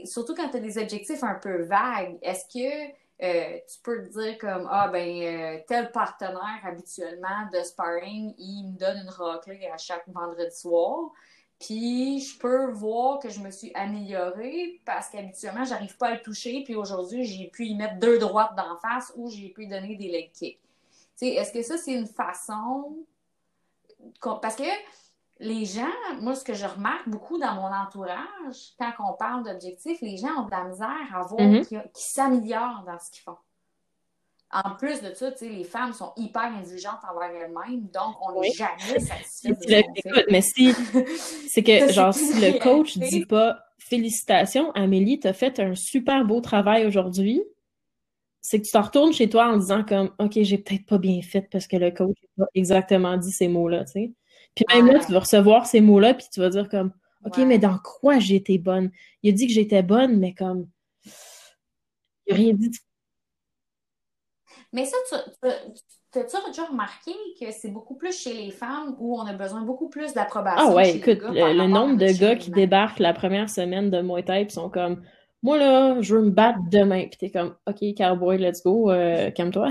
Surtout quand tu as des objectifs un peu vagues, est-ce que euh, tu peux te dire comme ah ben euh, tel partenaire habituellement de sparring il me donne une raclée à chaque vendredi soir puis je peux voir que je me suis améliorée parce qu'habituellement j'arrive pas à le toucher puis aujourd'hui j'ai pu y mettre deux droites d'en face ou j'ai pu donner des leg kicks. Est-ce que ça c'est une façon parce que les gens, moi, ce que je remarque beaucoup dans mon entourage, quand on parle d'objectifs, les gens ont de la misère à voir mm-hmm. qu'ils s'améliorent dans ce qu'ils font. En plus de ça, les femmes sont hyper indulgentes envers elles-mêmes, donc on n'est jamais satisfait de Mais si, c'est que, genre, si le coach dit pas Félicitations, Amélie, t'as fait un super beau travail aujourd'hui, c'est que tu t'en retournes chez toi en disant comme OK, j'ai peut-être pas bien fait parce que le coach n'a pas exactement dit ces mots-là, tu sais. Puis même là, tu vas recevoir ces mots-là, puis tu vas dire comme, OK, mais dans quoi j'étais bonne? Il a dit que j'étais bonne, mais comme, il n'a rien dit. Mais ça, tu, as-tu déjà remarqué que c'est beaucoup plus chez les femmes où on a besoin beaucoup plus d'approbation? Ah ouais, écoute, le, nombre de gars qui débarquent la première semaine de Muay Thai sont comme, moi là, je veux me battre demain. Puis t'es comme, OK, cowboy, let's go, euh, calme-toi.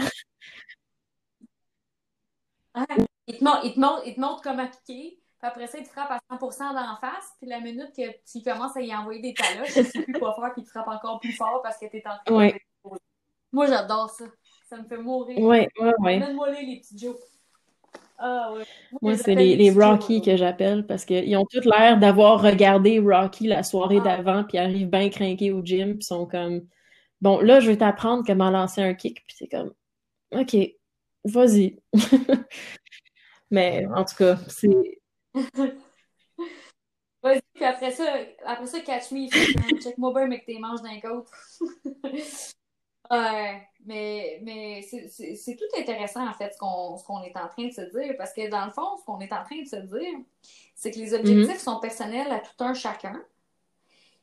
Il te, montre, il, te montre, il te montre comment piquer. Puis après ça, il te frappe à 100% d'en face. Puis la minute que tu commences à y envoyer des taloches, tu ne sais plus quoi faire, puis il te frappe encore plus fort parce que tu es en train ouais. de Moi, j'adore ça. Ça me fait mourir. Oui, oui, oui. Donne-moi les, les petits jokes. Ah, ouais. Moi, c'est les, les Rocky que j'appelle parce qu'ils ont tous l'air d'avoir regardé Rocky la soirée ah. d'avant, puis arrivent bien craqués au gym, puis sont comme Bon, là, je vais t'apprendre comment lancer un kick, puis c'est comme OK, vas-y. Mais en tout cas, c'est. Vas-y, puis après ça, après ça, catch me, check-moi bien avec tes manches d'un côté. ouais, mais, mais c'est tout intéressant, en fait, ce qu'on est en train de se dire, parce que dans le fond, ce qu'on est en train de se dire, c'est que les objectifs mm-hmm. sont personnels à tout un chacun.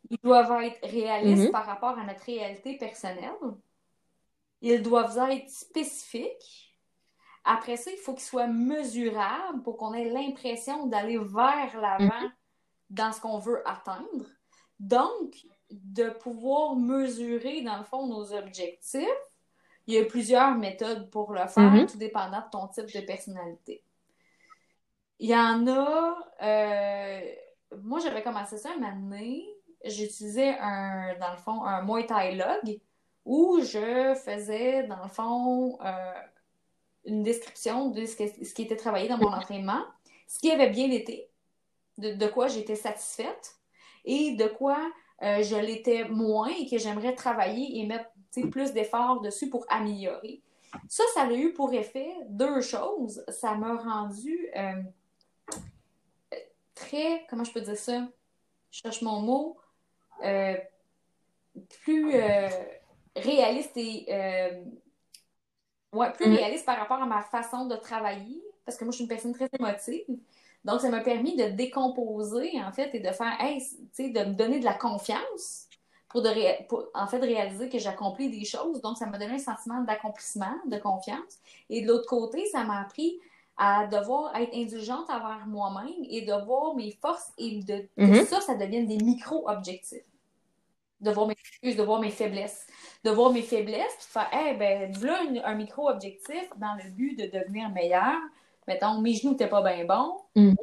ils doivent être réalistes Mhm. par rapport à notre réalité personnelle. Ils doivent être spécifiques. Après ça, il faut qu'ils soient mesurables pour qu'on ait l'impression d'aller vers l'avant dans ce qu'on veut atteindre. Donc, de pouvoir mesurer, dans le fond, nos objectifs, il y a plusieurs méthodes pour le faire, Mhm. tout dépendant de ton type de personnalité. Il y en a. euh, moi, j'avais commencé ça une année. J'utilisais un, dans le fond, un Muay Thai log où je faisais, dans le fond, euh, une description de ce, qui était travaillé dans mon entraînement, ce qui avait bien été, de, quoi j'étais satisfaite et de quoi euh, je l'étais moins et que j'aimerais travailler et mettre plus d'efforts dessus pour améliorer. Ça, ça a eu pour effet deux choses. Ça m'a rendu euh, très, comment je peux dire ça? Je cherche mon mot. euh, plus réaliste et ouais, plus Mhm. réaliste par rapport à ma façon de travailler, parce que moi, je suis une personne très émotive. Donc, ça m'a permis de décomposer, en fait, et de faire, hey, tu sais, de me donner de la confiance pour, de ré- pour, en fait, réaliser que j'accomplis des choses. Donc, ça m'a donné un sentiment d'accomplissement, de confiance. Et de l'autre côté, ça m'a appris à devoir être indulgente envers moi-même et de voir mes forces et de, que Mhm. ça, ça devienne des micro-objectifs. De voir mes excuses, de voir mes faiblesses. De voir mes faiblesses, puis de faire, eh ben, voilà un, un micro-objectif dans le but de devenir meilleur. Mettons, mes genoux n'étaient pas bien bons. Mhm.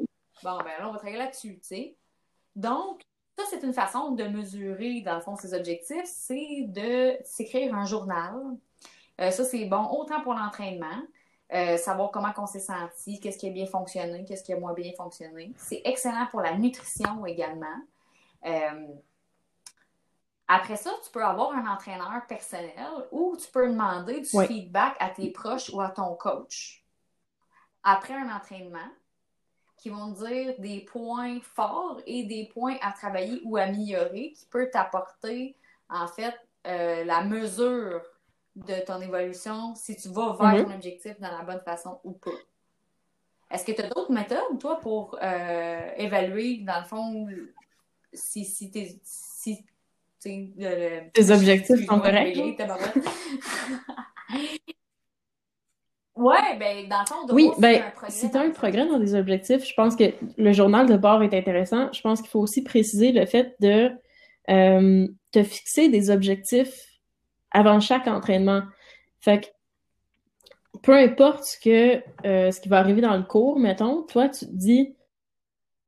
Bon, ben là, on va travailler là-dessus, tu sais. Donc, ça, c'est une façon de mesurer, dans le fond, ses objectifs, c'est de s'écrire un journal. Euh, ça, c'est bon autant pour l'entraînement, euh, savoir comment on s'est senti, qu'est-ce qui a bien fonctionné, qu'est-ce qui a moins bien fonctionné. C'est excellent pour la nutrition également. Euh, après ça, tu peux avoir un entraîneur personnel ou tu peux demander du Oui. feedback à tes proches ou à ton coach après un entraînement qui vont te dire des points forts et des points à travailler ou améliorer qui peut t'apporter en fait euh, la mesure de ton évolution si tu vas vers Mhm. ton objectif dans la bonne façon ou pas. Est-ce que tu as d'autres méthodes, toi, pour euh, évaluer, dans le fond, si, si. Si, t'sais, le- le- Tes objectifs sont corrects. Ouais, ben, dans le fond, de Oui, ben, un si tu as un progrès dans des objectifs, je pense que le journal de bord est intéressant. Je pense qu'il faut aussi préciser le fait de euh, te fixer des objectifs avant chaque entraînement. Fait que peu importe ce que euh, ce qui va arriver dans le cours, mettons, toi, tu te dis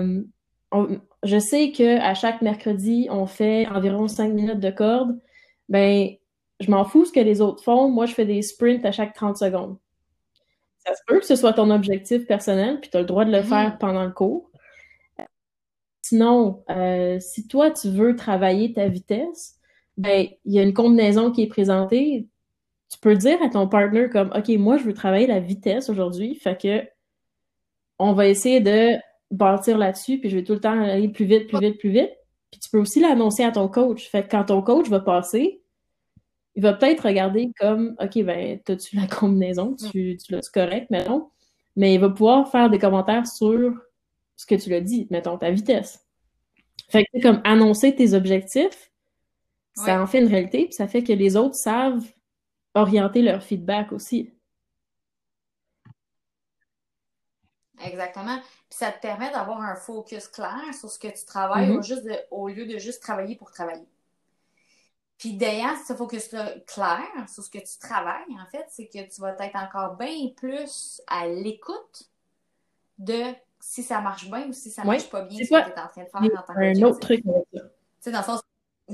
euh, on- je sais que à chaque mercredi, on fait environ 5 minutes de corde. Ben, je m'en fous ce que les autres font. Moi, je fais des sprints à chaque 30 secondes. Ça se peut que ce soit ton objectif personnel, puis tu as le droit de le Mhm. faire pendant le cours. Sinon, euh, si toi, tu veux travailler ta vitesse, ben, il y a une combinaison qui est présentée. Tu peux dire à ton partner comme, OK, moi, je veux travailler la vitesse aujourd'hui, fait que on va essayer de bâtir là-dessus, puis je vais tout le temps aller plus vite, plus vite, plus vite. Puis tu peux aussi l'annoncer à ton coach. Fait que quand ton coach va passer, il va peut-être regarder comme, OK, ben, t'as-tu la combinaison? Tu, tu l'as-tu correct, mettons? Mais il va pouvoir faire des commentaires sur ce que tu l'as dit, mettons, ta vitesse. Fait que, c'est comme annoncer tes objectifs, ça en fait une réalité, puis ça fait que les autres savent orienter leur feedback aussi. Exactement. Puis ça te permet d'avoir un focus clair sur ce que tu travailles Mhm. au, juste de- au lieu de juste travailler pour travailler. Puis d'ayant ce focus-là clair sur ce que tu travailles, en fait, c'est que tu vas être encore bien plus à l'écoute de si ça marche bien ou si ça marche pas bien ce que tu es en train de faire en tant Un autre truc avec ça. Tu sais, dans le sens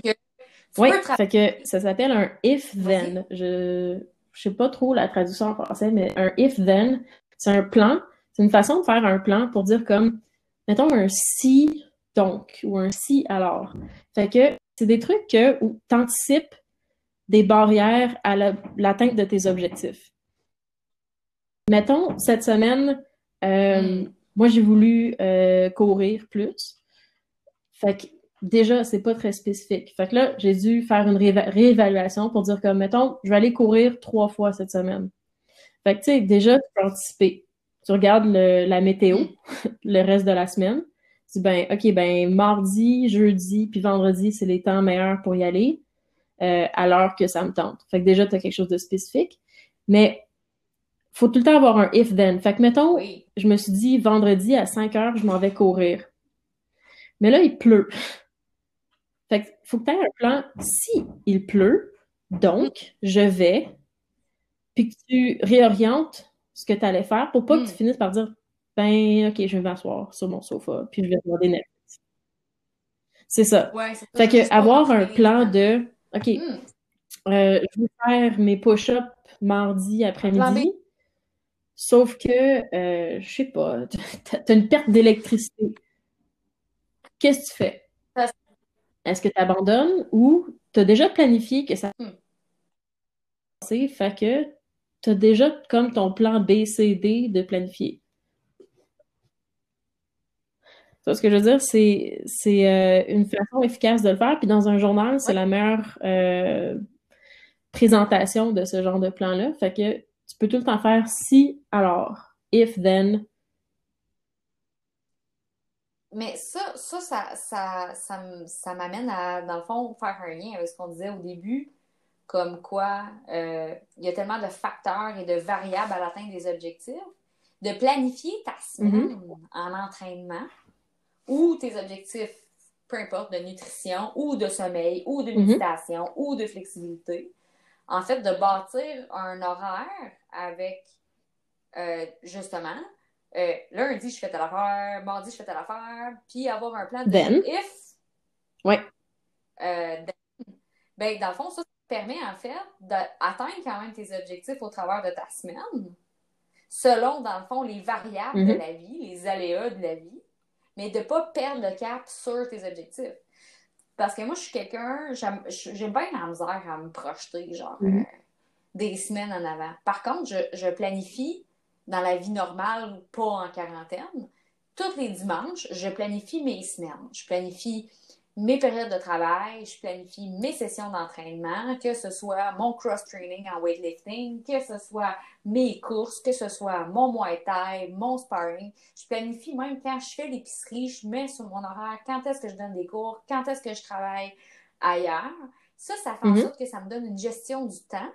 que tu Oui, peux travailler. fait que ça s'appelle un if-then. Je je sais pas trop la traduction en français, mais un if-then, c'est un plan. C'est une façon de faire un plan pour dire comme, mettons un si donc ou un si alors. Fait que c'est des trucs que, où tu anticipes des barrières à la- l'atteinte de tes objectifs. Mettons, cette semaine, euh, Mm. moi j'ai voulu euh, courir plus. Fait que déjà, c'est pas très spécifique. Fait que là, j'ai dû faire une rééva- réévaluation pour dire comme, mettons, je vais aller courir trois fois cette semaine. Fait que, tu sais, déjà, tu peux anticiper. Tu regardes le- la météo, Mm. le reste de la semaine. dis, ben, OK, ben, mardi, jeudi, puis vendredi, c'est les temps meilleurs pour y aller, euh, à l'heure que ça me tente. Fait que déjà, tu as quelque chose de spécifique. Mais faut tout le temps avoir un if-then. Fait que, mettons, je me suis dit, vendredi à 5 heures, je m'en vais courir. Mais là, il pleut. Fait que, faut que tu aies un plan. Si il pleut, donc, je vais, puis que tu réorientes ce que tu allais faire pour pas que tu hmm. finisses par dire, ben, OK, je vais m'asseoir sur mon sofa, puis je vais regarder Netflix. C'est ça. fait que, avoir un plan de, OK, hmm. euh, je vais faire mes push-ups mardi après-midi. Sauf que, euh, je sais pas, t'as une perte d'électricité. Qu'est-ce que tu fais? Est-ce que tu abandonnes ou tu as déjà planifié que ça hmm. fait que tu as déjà comme ton plan B, C, D de planifier. ce que je veux dire, c'est, euh, une façon efficace de le faire. Puis dans un journal, c'est la meilleure euh, présentation de ce genre de plan-là. Fait que tu peux tout le temps faire si, alors, if, then. Mais ça, ça, ça, ça, m'amène à, dans le fond, faire un lien avec ce qu'on disait au début, comme quoi euh, il y a tellement de facteurs et de variables à l'atteinte des objectifs. De planifier ta semaine mm-hmm. en entraînement ou tes objectifs, peu importe, de nutrition ou de sommeil ou de mm-hmm. méditation ou de flexibilité, en fait, de bâtir un horaire avec, euh, justement, euh, lundi, je fais telle affaire, mardi, je fais telle affaire, puis avoir un plan de then? if. Ouais. Euh, ben, dans le fond, ça, permet, en fait, d'atteindre quand même tes objectifs au travers de ta semaine, selon, dans le fond, les variables de mm-hmm. la vie, les aléas de la vie, mais de ne pas perdre le cap sur tes objectifs. Parce que moi, je suis quelqu'un, j'aime bien la misère à me projeter, genre, mhm. euh, des semaines en avant. Par contre, je, planifie dans la vie normale, pas en quarantaine. Tous les dimanches, je planifie mes semaines. Je planifie mes périodes de travail, je planifie mes sessions d'entraînement, que ce soit mon cross-training en weightlifting, que ce soit mes courses, que ce soit mon Muay Thai, mon sparring. Je planifie même quand je fais l'épicerie, je mets sur mon horaire quand est-ce que je donne des cours, quand est-ce que je travaille ailleurs. Ça, ça fait en mhm. sorte que ça me donne une gestion du temps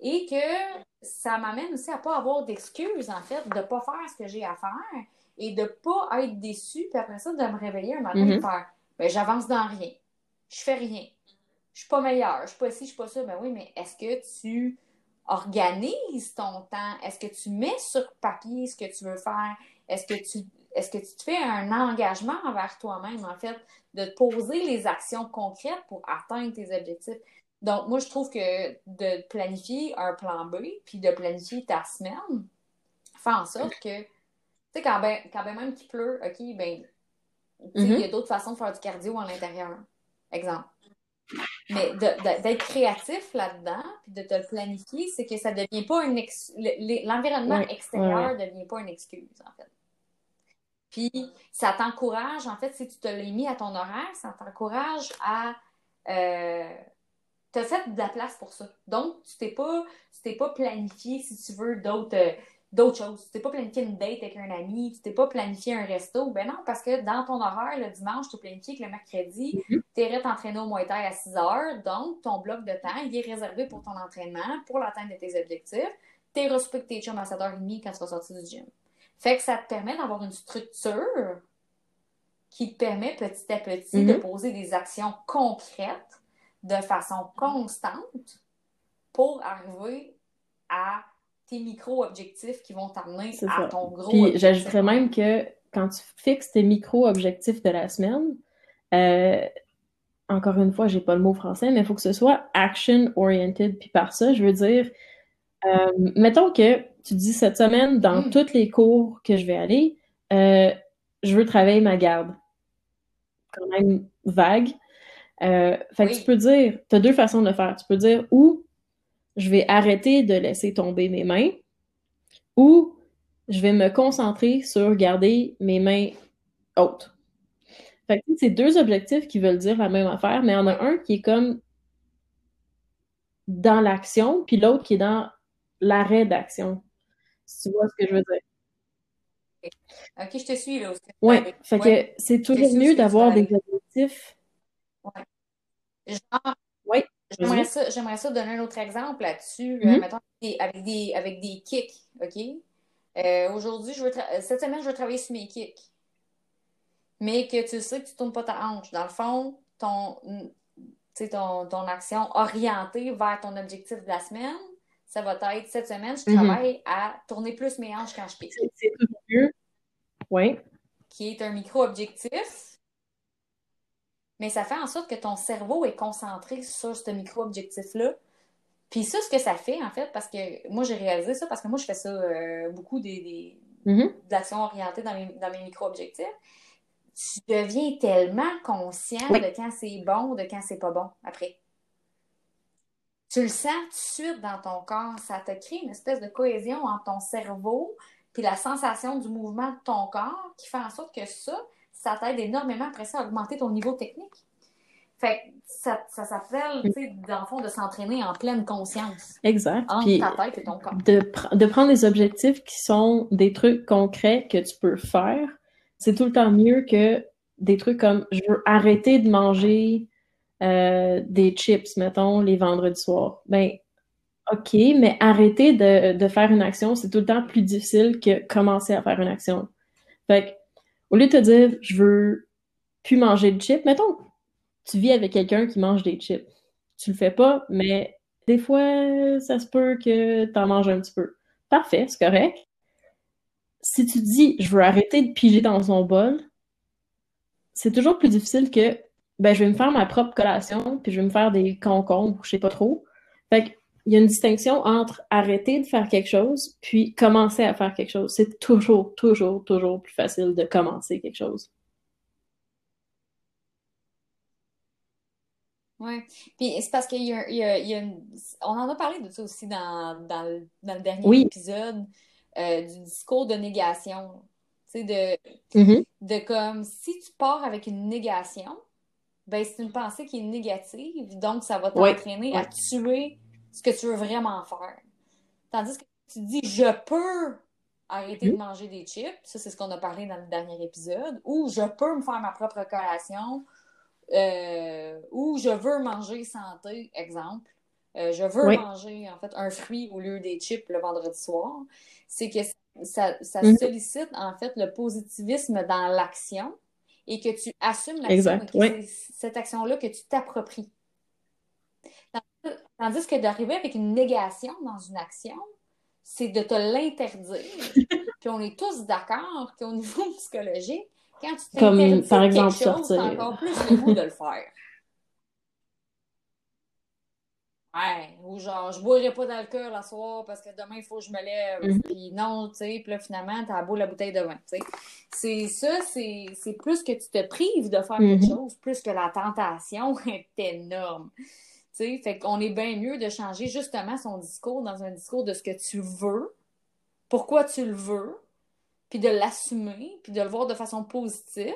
et que ça m'amène aussi à pas avoir d'excuses, en fait, de pas faire ce que j'ai à faire et de pas être déçu, puis après ça, de me réveiller un matin et mhm. faire ben, j'avance dans rien. Je fais rien. Je suis pas meilleure. Je suis pas ci, je suis pas ça. Ben oui, mais est-ce que tu organises ton temps? Est-ce que tu mets sur papier ce que tu veux faire? Est-ce que tu est-ce que tu te fais un engagement envers toi-même, en fait, de te poser les actions concrètes pour atteindre tes objectifs? Donc, moi, je trouve que de planifier un plan B, puis de planifier ta semaine, fait en sorte que, tu sais, quand ben, ben même qu'il pleut, OK, ben, il y a mm-hmm. d'autres façons de faire du cardio à l'intérieur. Exemple. Mais d'être créatif là-dedans, puis de te le planifier, c'est que ça devient pas une l'environnement extérieur ne devient pas une excuse, en fait. Puis ça t'encourage, en fait, si tu te l'as mis à ton horaire, ça t'encourage à euh, te faire de la place pour ça. Donc, tu t'es pas, tu t'es pas planifié, si tu veux, d'autres d'autres choses. Tu t'es pas planifié une date avec un ami, tu t'es pas planifié un resto. Ben non, parce que dans ton horaire, le dimanche, tu planifié que le mercredi, mm-hmm. tu irais t'entraîner au Muay Thai à 6 heures. Donc, ton bloc de temps, il est réservé pour ton entraînement, pour l'atteinte de tes objectifs. Tu es reçu tes chums à 7h30 quand tu vas sortir du gym. Fait que ça te permet d'avoir une structure qui te permet petit à petit de mm-hmm. poser des actions concrètes de façon constante pour arriver à tes micro-objectifs qui vont t'amener à ton gros Puis j'ajouterais même que quand tu fixes tes micro-objectifs de la semaine, euh, encore une fois, j'ai pas le mot français, mais il faut que ce soit action-oriented. Puis par ça, je veux dire, euh, mettons que tu dis cette semaine, dans hmm. tous les cours que je vais aller, euh, je veux travailler ma garde. Quand même vague. fait que tu peux dire, tu as deux façons de le faire. Tu peux dire ou je vais arrêter de laisser tomber mes mains ou je vais me concentrer sur garder mes mains hautes. Fait que c'est deux objectifs qui veulent dire la même affaire, mais il y en a un qui est comme dans l'action, puis l'autre qui est dans l'arrêt d'action. Si tu vois ce que je veux dire. Ok, je te suis là. Oui, fait que c'est toujours mieux d'avoir des objectifs. Ouais. Genre, oui. J'aimerais ça, j'aimerais ça donner un autre exemple là-dessus, mm-hmm. mettons, avec des, avec des kicks, OK? Euh, aujourd'hui, je veux cette semaine, je veux travailler sur mes kicks. Mais que tu sais que tu ne tournes pas ta hanche. Dans le fond, ton, ton, ton action orientée vers ton objectif de la semaine, ça va être cette semaine, je mm-hmm. travaille à tourner plus mes hanches quand je kick. C'est mieux. Oui. Qui est un micro-objectif mais ça fait en sorte que ton cerveau est concentré sur ce micro-objectif-là. Puis ça, ce que ça fait, en fait, parce que moi, j'ai réalisé ça, parce que moi, je fais ça euh, beaucoup des, des mm-hmm. d'actions orientées dans mes, dans mes micro-objectifs. Tu deviens tellement conscient de quand c'est bon, de quand c'est pas bon après. Tu le sens tout de suite dans ton corps. Ça te crée une espèce de cohésion entre ton cerveau puis la sensation du mouvement de ton corps qui fait en sorte que ça, ça t'aide énormément après ça à augmenter ton niveau technique. Fait ça, ça s'appelle, tu sais, dans le fond, de s'entraîner en pleine conscience. Exact. Entre ta tête et ton corps. De, de prendre des objectifs qui sont des trucs concrets que tu peux faire, c'est tout le temps mieux que des trucs comme je veux arrêter de manger euh, des chips, mettons, les vendredis soirs. Ben, OK, mais arrêter de, de faire une action, c'est tout le temps plus difficile que commencer à faire une action. Fait que au lieu de te dire, je veux plus manger de chips, mettons, tu vis avec quelqu'un qui mange des chips. Tu le fais pas, mais des fois, ça se peut que tu en manges un petit peu. Parfait, c'est correct. Si tu dis, je veux arrêter de piger dans son bol, c'est toujours plus difficile que, ben, je vais me faire ma propre collation, puis je vais me faire des concombres, je sais pas trop. Fait que, il y a une distinction entre arrêter de faire quelque chose puis commencer à faire quelque chose. C'est toujours, toujours, toujours plus facile de commencer quelque chose. Oui. Puis c'est parce qu'il y a, il y a, il y a une... On en a parlé de ça aussi dans, dans, le, dans le, dernier épisode euh, du discours de négation. Tu sais, de, mm-hmm. de comme si tu pars avec une négation, ben c'est une pensée qui est négative, donc ça va t'entraîner à tuer ce que tu veux vraiment faire. Tandis que tu dis je peux arrêter de manger des chips, ça c'est ce qu'on a parlé dans le dernier épisode, ou je peux me faire ma propre collation, euh, ou je veux manger santé, exemple. Euh, je veux manger en fait un fruit au lieu des chips le vendredi soir. C'est que ça, ça mm-hmm. sollicite en fait le positivisme dans l'action et que tu assumes l'action. cette action-là que tu t'appropries. Tandis que d'arriver avec une négation dans une action, c'est de te l'interdire. Puis on est tous d'accord qu'au niveau psychologique, quand tu t'interdis par exemple, quelque chose, t'as encore plus le goût de le faire. Ouais, ou genre, je boirai pas d'alcool à soir parce que demain, il faut que je me lève. Mm-hmm. Puis non, tu sais, puis là, finalement, t'as beau la bouteille de vin, tu sais. C'est ça, c'est plus que tu te prives de faire quelque mm-hmm. chose, plus que la tentation est énorme. Fait qu'on est bien mieux de changer justement son discours dans un discours de ce que tu veux, pourquoi tu le veux, puis de l'assumer, puis de le voir de façon positive,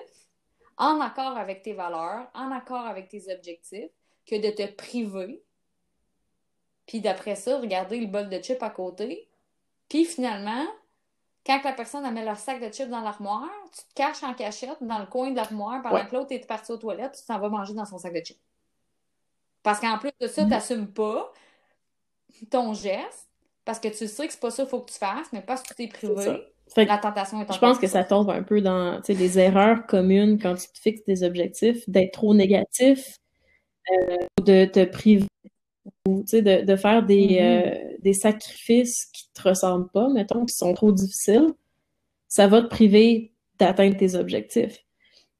en accord avec tes valeurs, en accord avec tes objectifs, que de te priver, puis d'après ça, regarder le bol de chips à côté, puis finalement, quand la personne a mis leur sac de chips dans l'armoire, tu te caches en cachette dans le coin de l'armoire pendant que l'autre est parti aux toilettes, tu t'en vas manger dans son sac de chips. Parce qu'en plus de ça, tu n'assumes pas ton geste parce que tu sais que c'est pas ça qu'il faut que tu fasses, mais parce que tu t'es privé. la tentation est Je pense que ça tombe un peu dans des erreurs communes quand tu te fixes des objectifs, d'être trop négatif, euh, de te priver, ou de, de faire des, mm-hmm. euh, des sacrifices qui te ressemblent pas, mettons, qui sont trop difficiles. Ça va te priver d'atteindre tes objectifs.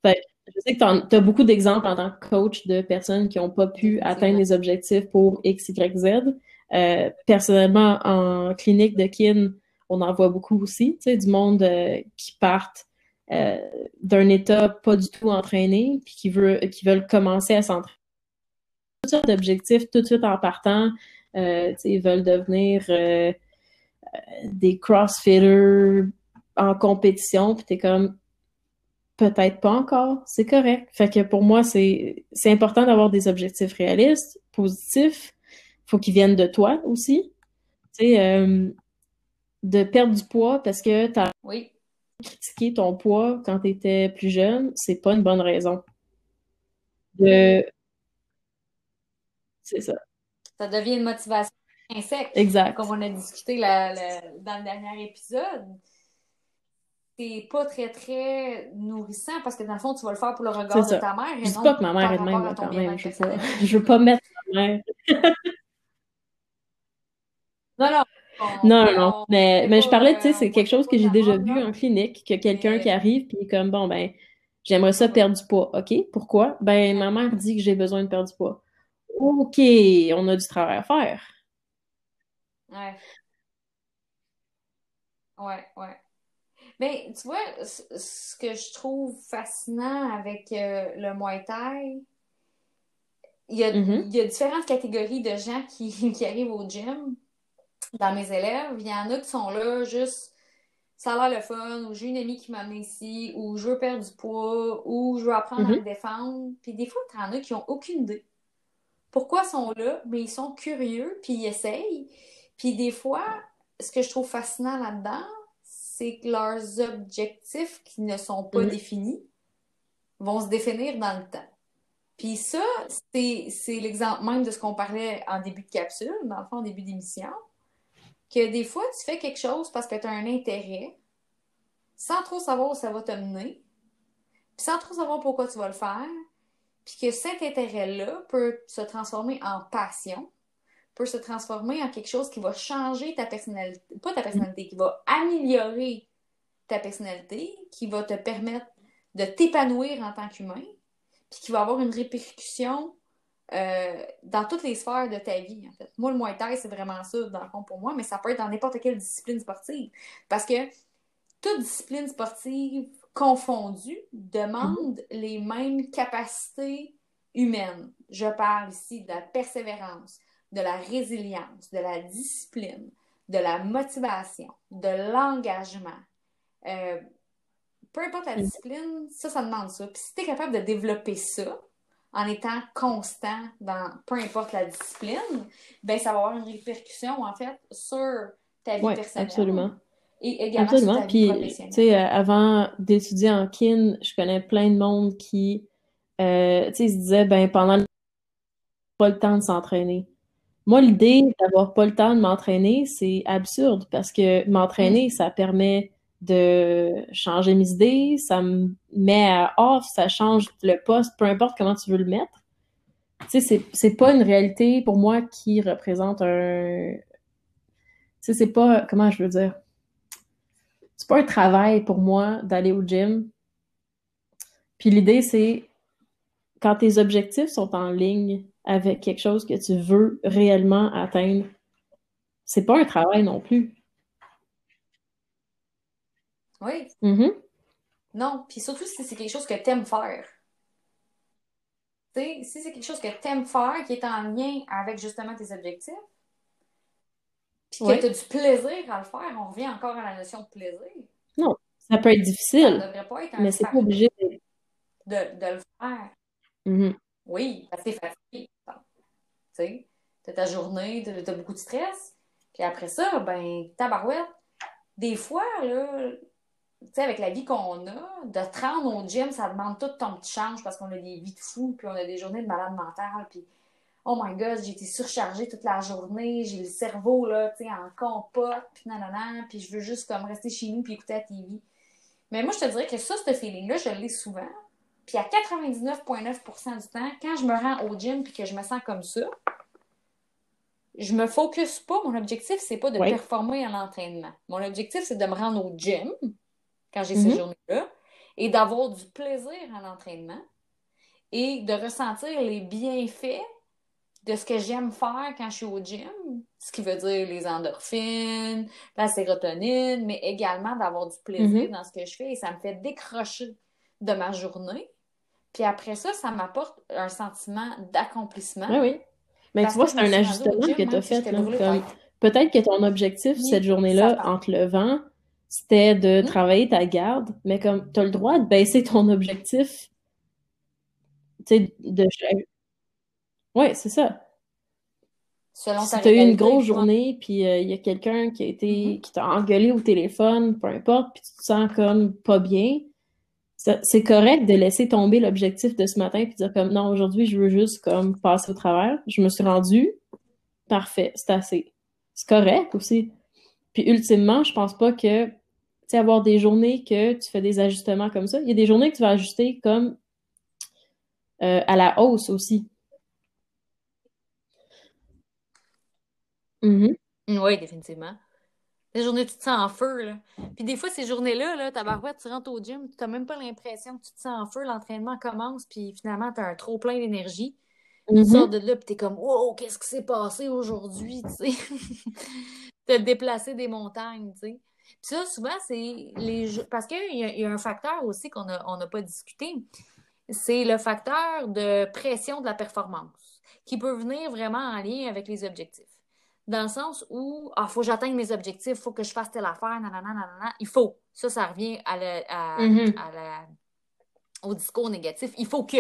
Fait je sais que tu as beaucoup d'exemples en tant que coach de personnes qui n'ont pas pu atteindre les objectifs pour X, Y, Z. Euh, personnellement, en clinique de kin, on en voit beaucoup aussi, tu sais, du monde euh, qui partent euh, d'un état pas du tout entraîné, puis qui, veut, qui veulent commencer à s'entraîner. Toutes sortes d'objectifs tout de suite en partant. tu sais, ils veulent devenir des crossfitters en compétition, puis t'es comme peut-être pas encore, c'est correct. Fait que pour moi, c'est important d'avoir des objectifs réalistes, positifs. Faut qu'ils viennent de toi aussi. Tu sais, euh, de perdre du poids parce que t'as oui. critiquer ton poids quand tu étais plus jeune, c'est pas une bonne raison. De... C'est ça. Ça devient une motivation insecte. Exact. Comme on a discuté la, la, dans le dernier épisode. C'est pas très, très nourrissant parce que dans le fond, tu vas le faire pour le regard de ta mère. je dis pas que ma mère est de même, quand même. Je veux, pas, je veux pas mettre ma mère. non, non. non, non, mais, mais je parlais, tu sais, c'est quelque chose que j'ai déjà vu en clinique, que quelqu'un qui arrive puis comme, bon, ben, j'aimerais ça perdre du poids. OK, pourquoi? Ben, ma mère dit que j'ai besoin de perdre du poids. OK, on a du travail à faire. Ouais. Ouais, ouais. Mais tu vois, ce que je trouve fascinant avec euh, le Muay Thai, il y, a, Mm-hmm. il y a différentes catégories de gens qui, qui arrivent au gym. Dans mes élèves, il y en a qui sont là juste ça a l'air le fun, ou j'ai une amie qui m'a amené ici, ou je veux perdre du poids, ou je veux apprendre à Mhm. me défendre. Puis des fois, tu en as qui ont aucune idée. Pourquoi ils sont là? Mais ils sont curieux, puis ils essayent. Puis des fois, ce que je trouve fascinant là-dedans, c'est que leurs objectifs qui ne sont pas Mhm. définis vont se définir dans le temps. Puis ça, c'est, c'est l'exemple même de ce qu'on parlait en début de capsule, dans le fond, en début d'émission, que des fois, tu fais quelque chose parce que tu as un intérêt, sans trop savoir où ça va te mener, puis sans trop savoir pourquoi tu vas le faire, puis que cet intérêt-là peut se transformer en passion, peut se transformer en quelque chose qui va changer ta personnalité, pas ta personnalité, qui va améliorer ta personnalité, qui va te permettre de t'épanouir en tant qu'humain, puis qui va avoir une répercussion euh, dans toutes les sphères de ta vie, en fait. Moi, le Muay Thai, c'est vraiment ça, dans le fond, pour moi, mais ça peut être dans n'importe quelle discipline sportive. Parce que toute discipline sportive confondue demande les mêmes capacités humaines. Je parle ici de la persévérance, de la résilience, de la discipline, de la motivation, de l'engagement. Euh, peu importe la discipline, ça, ça demande ça. Puis si tu es capable de développer ça en étant constant dans peu importe la discipline, ben ça va avoir une répercussion, en fait, sur ta vie Ouais, personnelle. absolument. Et également sur ta vie Puis, tu sais, euh, avant d'étudier en kin, je connais plein de monde qui, euh, tu sais, se disaient, ben, pendant le pas le temps de s'entraîner. Moi, l'idée d'avoir pas le temps de m'entraîner, c'est absurde parce que m'entraîner, ça permet de changer mes idées, ça me met à off, ça change le poste, peu importe comment tu veux le mettre. Tu sais, c'est, c'est pas une réalité pour moi qui représente un. Tu sais, c'est pas. Comment je veux dire? C'est pas un travail pour moi d'aller au gym. Puis l'idée, c'est quand tes objectifs sont en ligne avec quelque chose que tu veux réellement atteindre, c'est pas un travail non plus. Oui, Mhm. non. Puis surtout si c'est quelque chose que tu aimes faire. Si c'est quelque chose que tu aimes faire, qui est en lien avec justement tes objectifs, puis que Oui. tu as du plaisir à le faire, on revient encore à la notion de plaisir. Non, ça peut être Ça difficile, ne devrait pas être un mais c'est pas obligé de, de le faire. Mhm. Oui, parce que t'es. Tu ta journée, t'as beaucoup de stress. Puis après ça, ben, tabarouette. Des fois, là, tu sais, avec la vie qu'on a, de te rendre au gym, ça demande tout ton petit change parce qu'on a des vies de fous, puis on a des journées de malade mental, puis oh my god, j'ai été surchargée toute la journée, j'ai le cerveau, là, tu sais, en compote, puis nanana, puis je veux juste comme rester chez nous puis écouter la TV. Mais moi, je te dirais que ça, ce feeling-là, je l'ai souvent. Puis à 99,9% du temps, quand je me rends au gym puis que je me sens comme ça, je me focus pas. Mon objectif, c'est pas de Oui. performer à l'entraînement. Mon objectif, c'est de me rendre au gym quand j'ai ces journées-là et d'avoir du plaisir à l'entraînement et de ressentir les bienfaits de ce que j'aime faire quand je suis au gym, ce qui veut dire les endorphines, la sérotonine, mais également d'avoir du plaisir Mhm. dans ce que je fais et ça me fait décrocher de ma journée. Puis après ça, ça m'apporte un sentiment d'accomplissement. Oui, oui. Mais Parce tu vois, c'est un ajustement que tu as si fait. comme peut-être que ton objectif Oui, cette journée-là, en te levant, c'était de Hmm? travailler ta garde, mais comme tu as le droit de baisser ton objectif, tu sais, de Ouais, c'est ça. Selon si tu as eu une grosse journée, puis euh, il y a quelqu'un qui a été Mhm. qui t'a engueulé au téléphone, peu importe, puis tu te sens comme pas bien, c'est correct de laisser tomber l'objectif de ce matin puis dire comme non, aujourd'hui, je veux juste comme passer au travers. Je me suis rendue, parfait, c'est assez. C'est correct aussi. Puis ultimement, je pense pas que tu sais avoir des journées que tu fais des ajustements comme ça. Il y a des journées que tu vas ajuster comme euh, à la hausse aussi. Mhm. Oui, définitivement. Les journées, tu te sens en feu, là. Puis des fois, ces journées-là, là, tabarouette, tu rentres au gym, tu n'as même pas l'impression que tu te sens en feu, l'entraînement commence, puis finalement, tu as un trop plein d'énergie. Tu Mhm. sors de là, puis t'es comme, wow, qu'est-ce qui s'est passé aujourd'hui, tu sais? T'as déplacé des montagnes, tu sais. Puis ça, souvent, c'est les Parce qu'il y, y a un facteur aussi qu'on n'a on n'a pas discuté. C'est le facteur de pression de la performance, qui peut venir vraiment en lien avec les objectifs. Dans le sens où, ah, faut que j'atteigne mes objectifs, faut que je fasse telle affaire, nanana, nanana. Il faut. Ça, ça revient à la- à- Mhm. à la- au discours négatif. Il faut que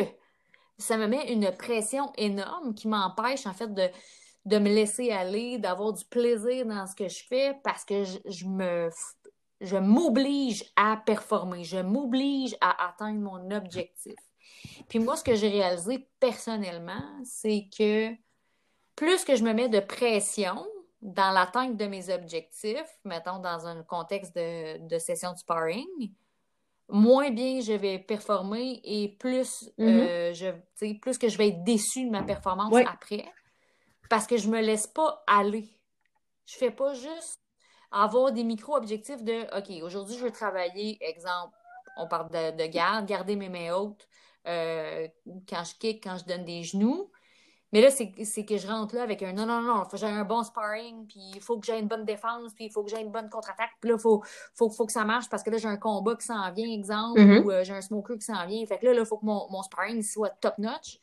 ça me met une pression énorme qui m'empêche en fait de, de me laisser aller, d'avoir du plaisir dans ce que je fais parce que je, je me je m'oblige à performer, je m'oblige à atteindre mon objectif. Puis moi, ce que j'ai réalisé personnellement, c'est que plus que je me mets de pression dans l'atteinte de mes objectifs, mettons dans un contexte de, de session de sparring, moins bien je vais performer et plus, euh, je, sais, plus que je vais être déçue de ma performance Ouais. après parce que je me laisse pas aller. Je fais pas juste avoir des micro-objectifs de OK, aujourd'hui, je veux travailler, exemple, on parle de, de garde, garder mes mains hautes euh, quand je kick, quand je donne des genoux. Mais là, c'est que je rentre là avec un non, non, non, il faut que j'aie un bon sparring, puis il faut que j'ai une bonne défense, puis il faut que j'ai une bonne contre-attaque, puis là, il faut, faut, faut que ça marche parce que là, j'ai un combat qui s'en vient, exemple, Mhm. ou euh, j'ai un smoker qui s'en vient. Fait que là, il faut que mon, mon sparring soit top-notch.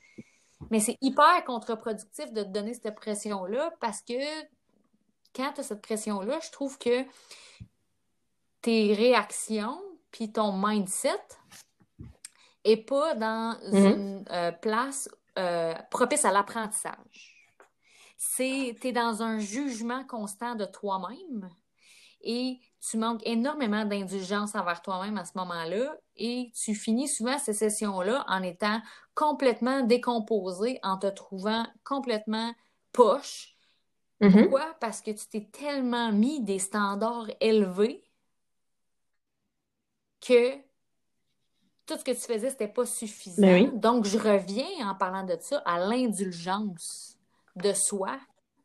Mais c'est hyper contre-productif de te donner cette pression-là parce que quand tu as cette pression-là, je trouve que tes réactions puis ton mindset est pas dans Mhm. une euh, place euh, propice à l'apprentissage. C'est, t'es dans un jugement constant de toi-même et tu manques énormément d'indulgence envers toi-même à ce moment-là et tu finis souvent ces sessions-là en étant complètement décomposé, en te trouvant complètement poche. Mhm. Pourquoi? Parce que tu t'es tellement mis des standards élevés que tout ce que tu faisais, c'était pas suffisant. Ben oui. Donc, je reviens en parlant de ça à l'indulgence de soi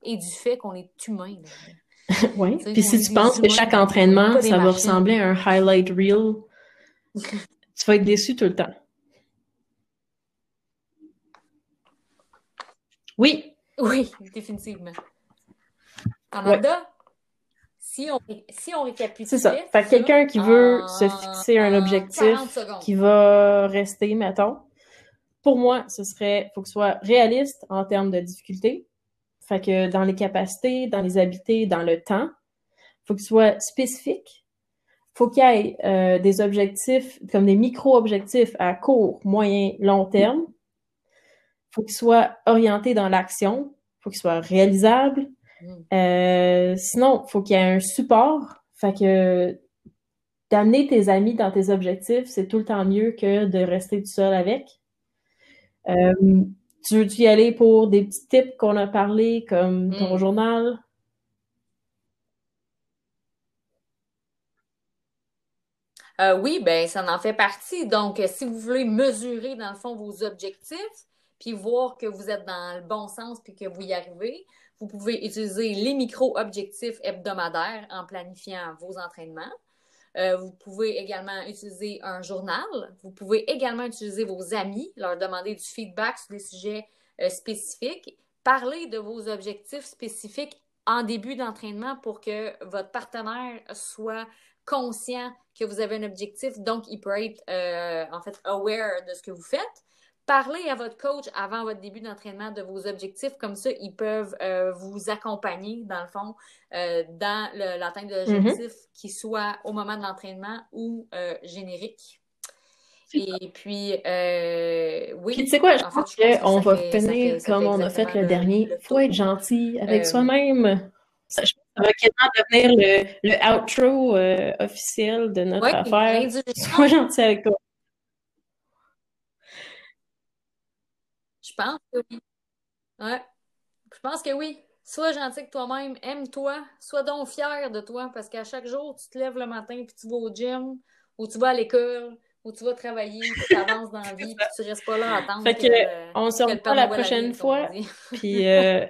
et du fait qu'on est humain. sais, Puis si tu penses que chaque entraînement, ça va ressembler à un highlight reel, tu vas être déçu tout le temps. Oui, Oui, définitivement. En Ouais. Si on, si on récapitule. c'est ça. Fait que quelqu'un qui veut se fixer un objectif qui va rester, mettons, pour moi, ce serait, faut que ce soit réaliste en termes de difficulté. Fait que dans les capacités, dans les habiletés, dans le temps, faut que ce soit spécifique. Faut qu'il y ait euh, des objectifs, comme des micro-objectifs à court, moyen, long terme. Faut qu'il soit orienté dans l'action. Faut qu'il soit réalisable. Euh, sinon, faut qu'il y ait un support. Fait que d'amener tes amis dans tes objectifs, c'est tout le temps mieux que de rester tout seul avec. Euh, tu veux-tu y aller pour des petits tips qu'on a parlé, comme ton Mm. journal? Euh, oui, ben ça en fait partie. Donc, euh, si vous voulez mesurer dans le fond vos objectifs, puis voir que vous êtes dans le bon sens puis que vous y arrivez, vous pouvez utiliser les micro-objectifs hebdomadaires en planifiant vos entraînements. Euh, vous pouvez également utiliser un journal. Vous pouvez également utiliser vos amis, leur demander du feedback sur des sujets euh, spécifiques. Parler de vos objectifs spécifiques en début d'entraînement pour que votre partenaire soit conscient que vous avez un objectif, donc il peut être euh, en fait aware de ce que vous faites. Parlez à votre coach avant votre début d'entraînement de vos objectifs, comme ça ils peuvent euh, vous accompagner dans le fond euh, dans l'atteinte de l'objectif, qui soit au moment de l'entraînement ou euh, générique. Et puis, oui. Puis tu sais quoi, je pense qu'on va finir comme on a fait le, dernier. Il faut être gentil avec soi-même. Ça, va quasiment devenir le, le outro officiel de notre affaire. Sois gentil avec toi. Je pense que oui. Ouais. Je pense que oui. Sois gentil avec toi-même, aime-toi, sois donc fier de toi, parce qu'à chaque jour, tu te lèves le matin, puis tu vas au gym, ou tu vas à l'école, ou tu vas travailler, puis tu avances dans la vie, puis tu restes pas là à attendre. Fait que, on se revoit la prochaine fois. Puis, euh,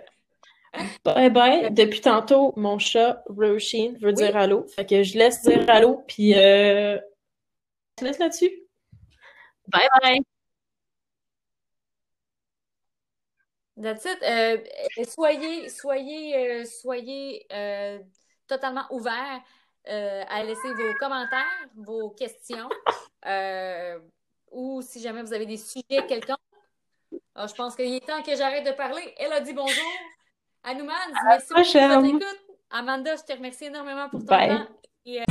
bye bye. Depuis tantôt, mon chat, Roshin, veut dire allô. Fait que je laisse dire allô, puis euh, je laisse là-dessus. Bye bye. That's it. Euh, soyez, soyez, soyez totalement ouverts à laisser vos commentaires, vos questions. Euh, ou si jamais vous avez des sujets quelconques. Je pense qu'il est temps que j'arrête de parler. Elle a dit bonjour. Anouman, merci beaucoup pour votre écoute. Amanda, je te remercie énormément pour ton temps. Euh,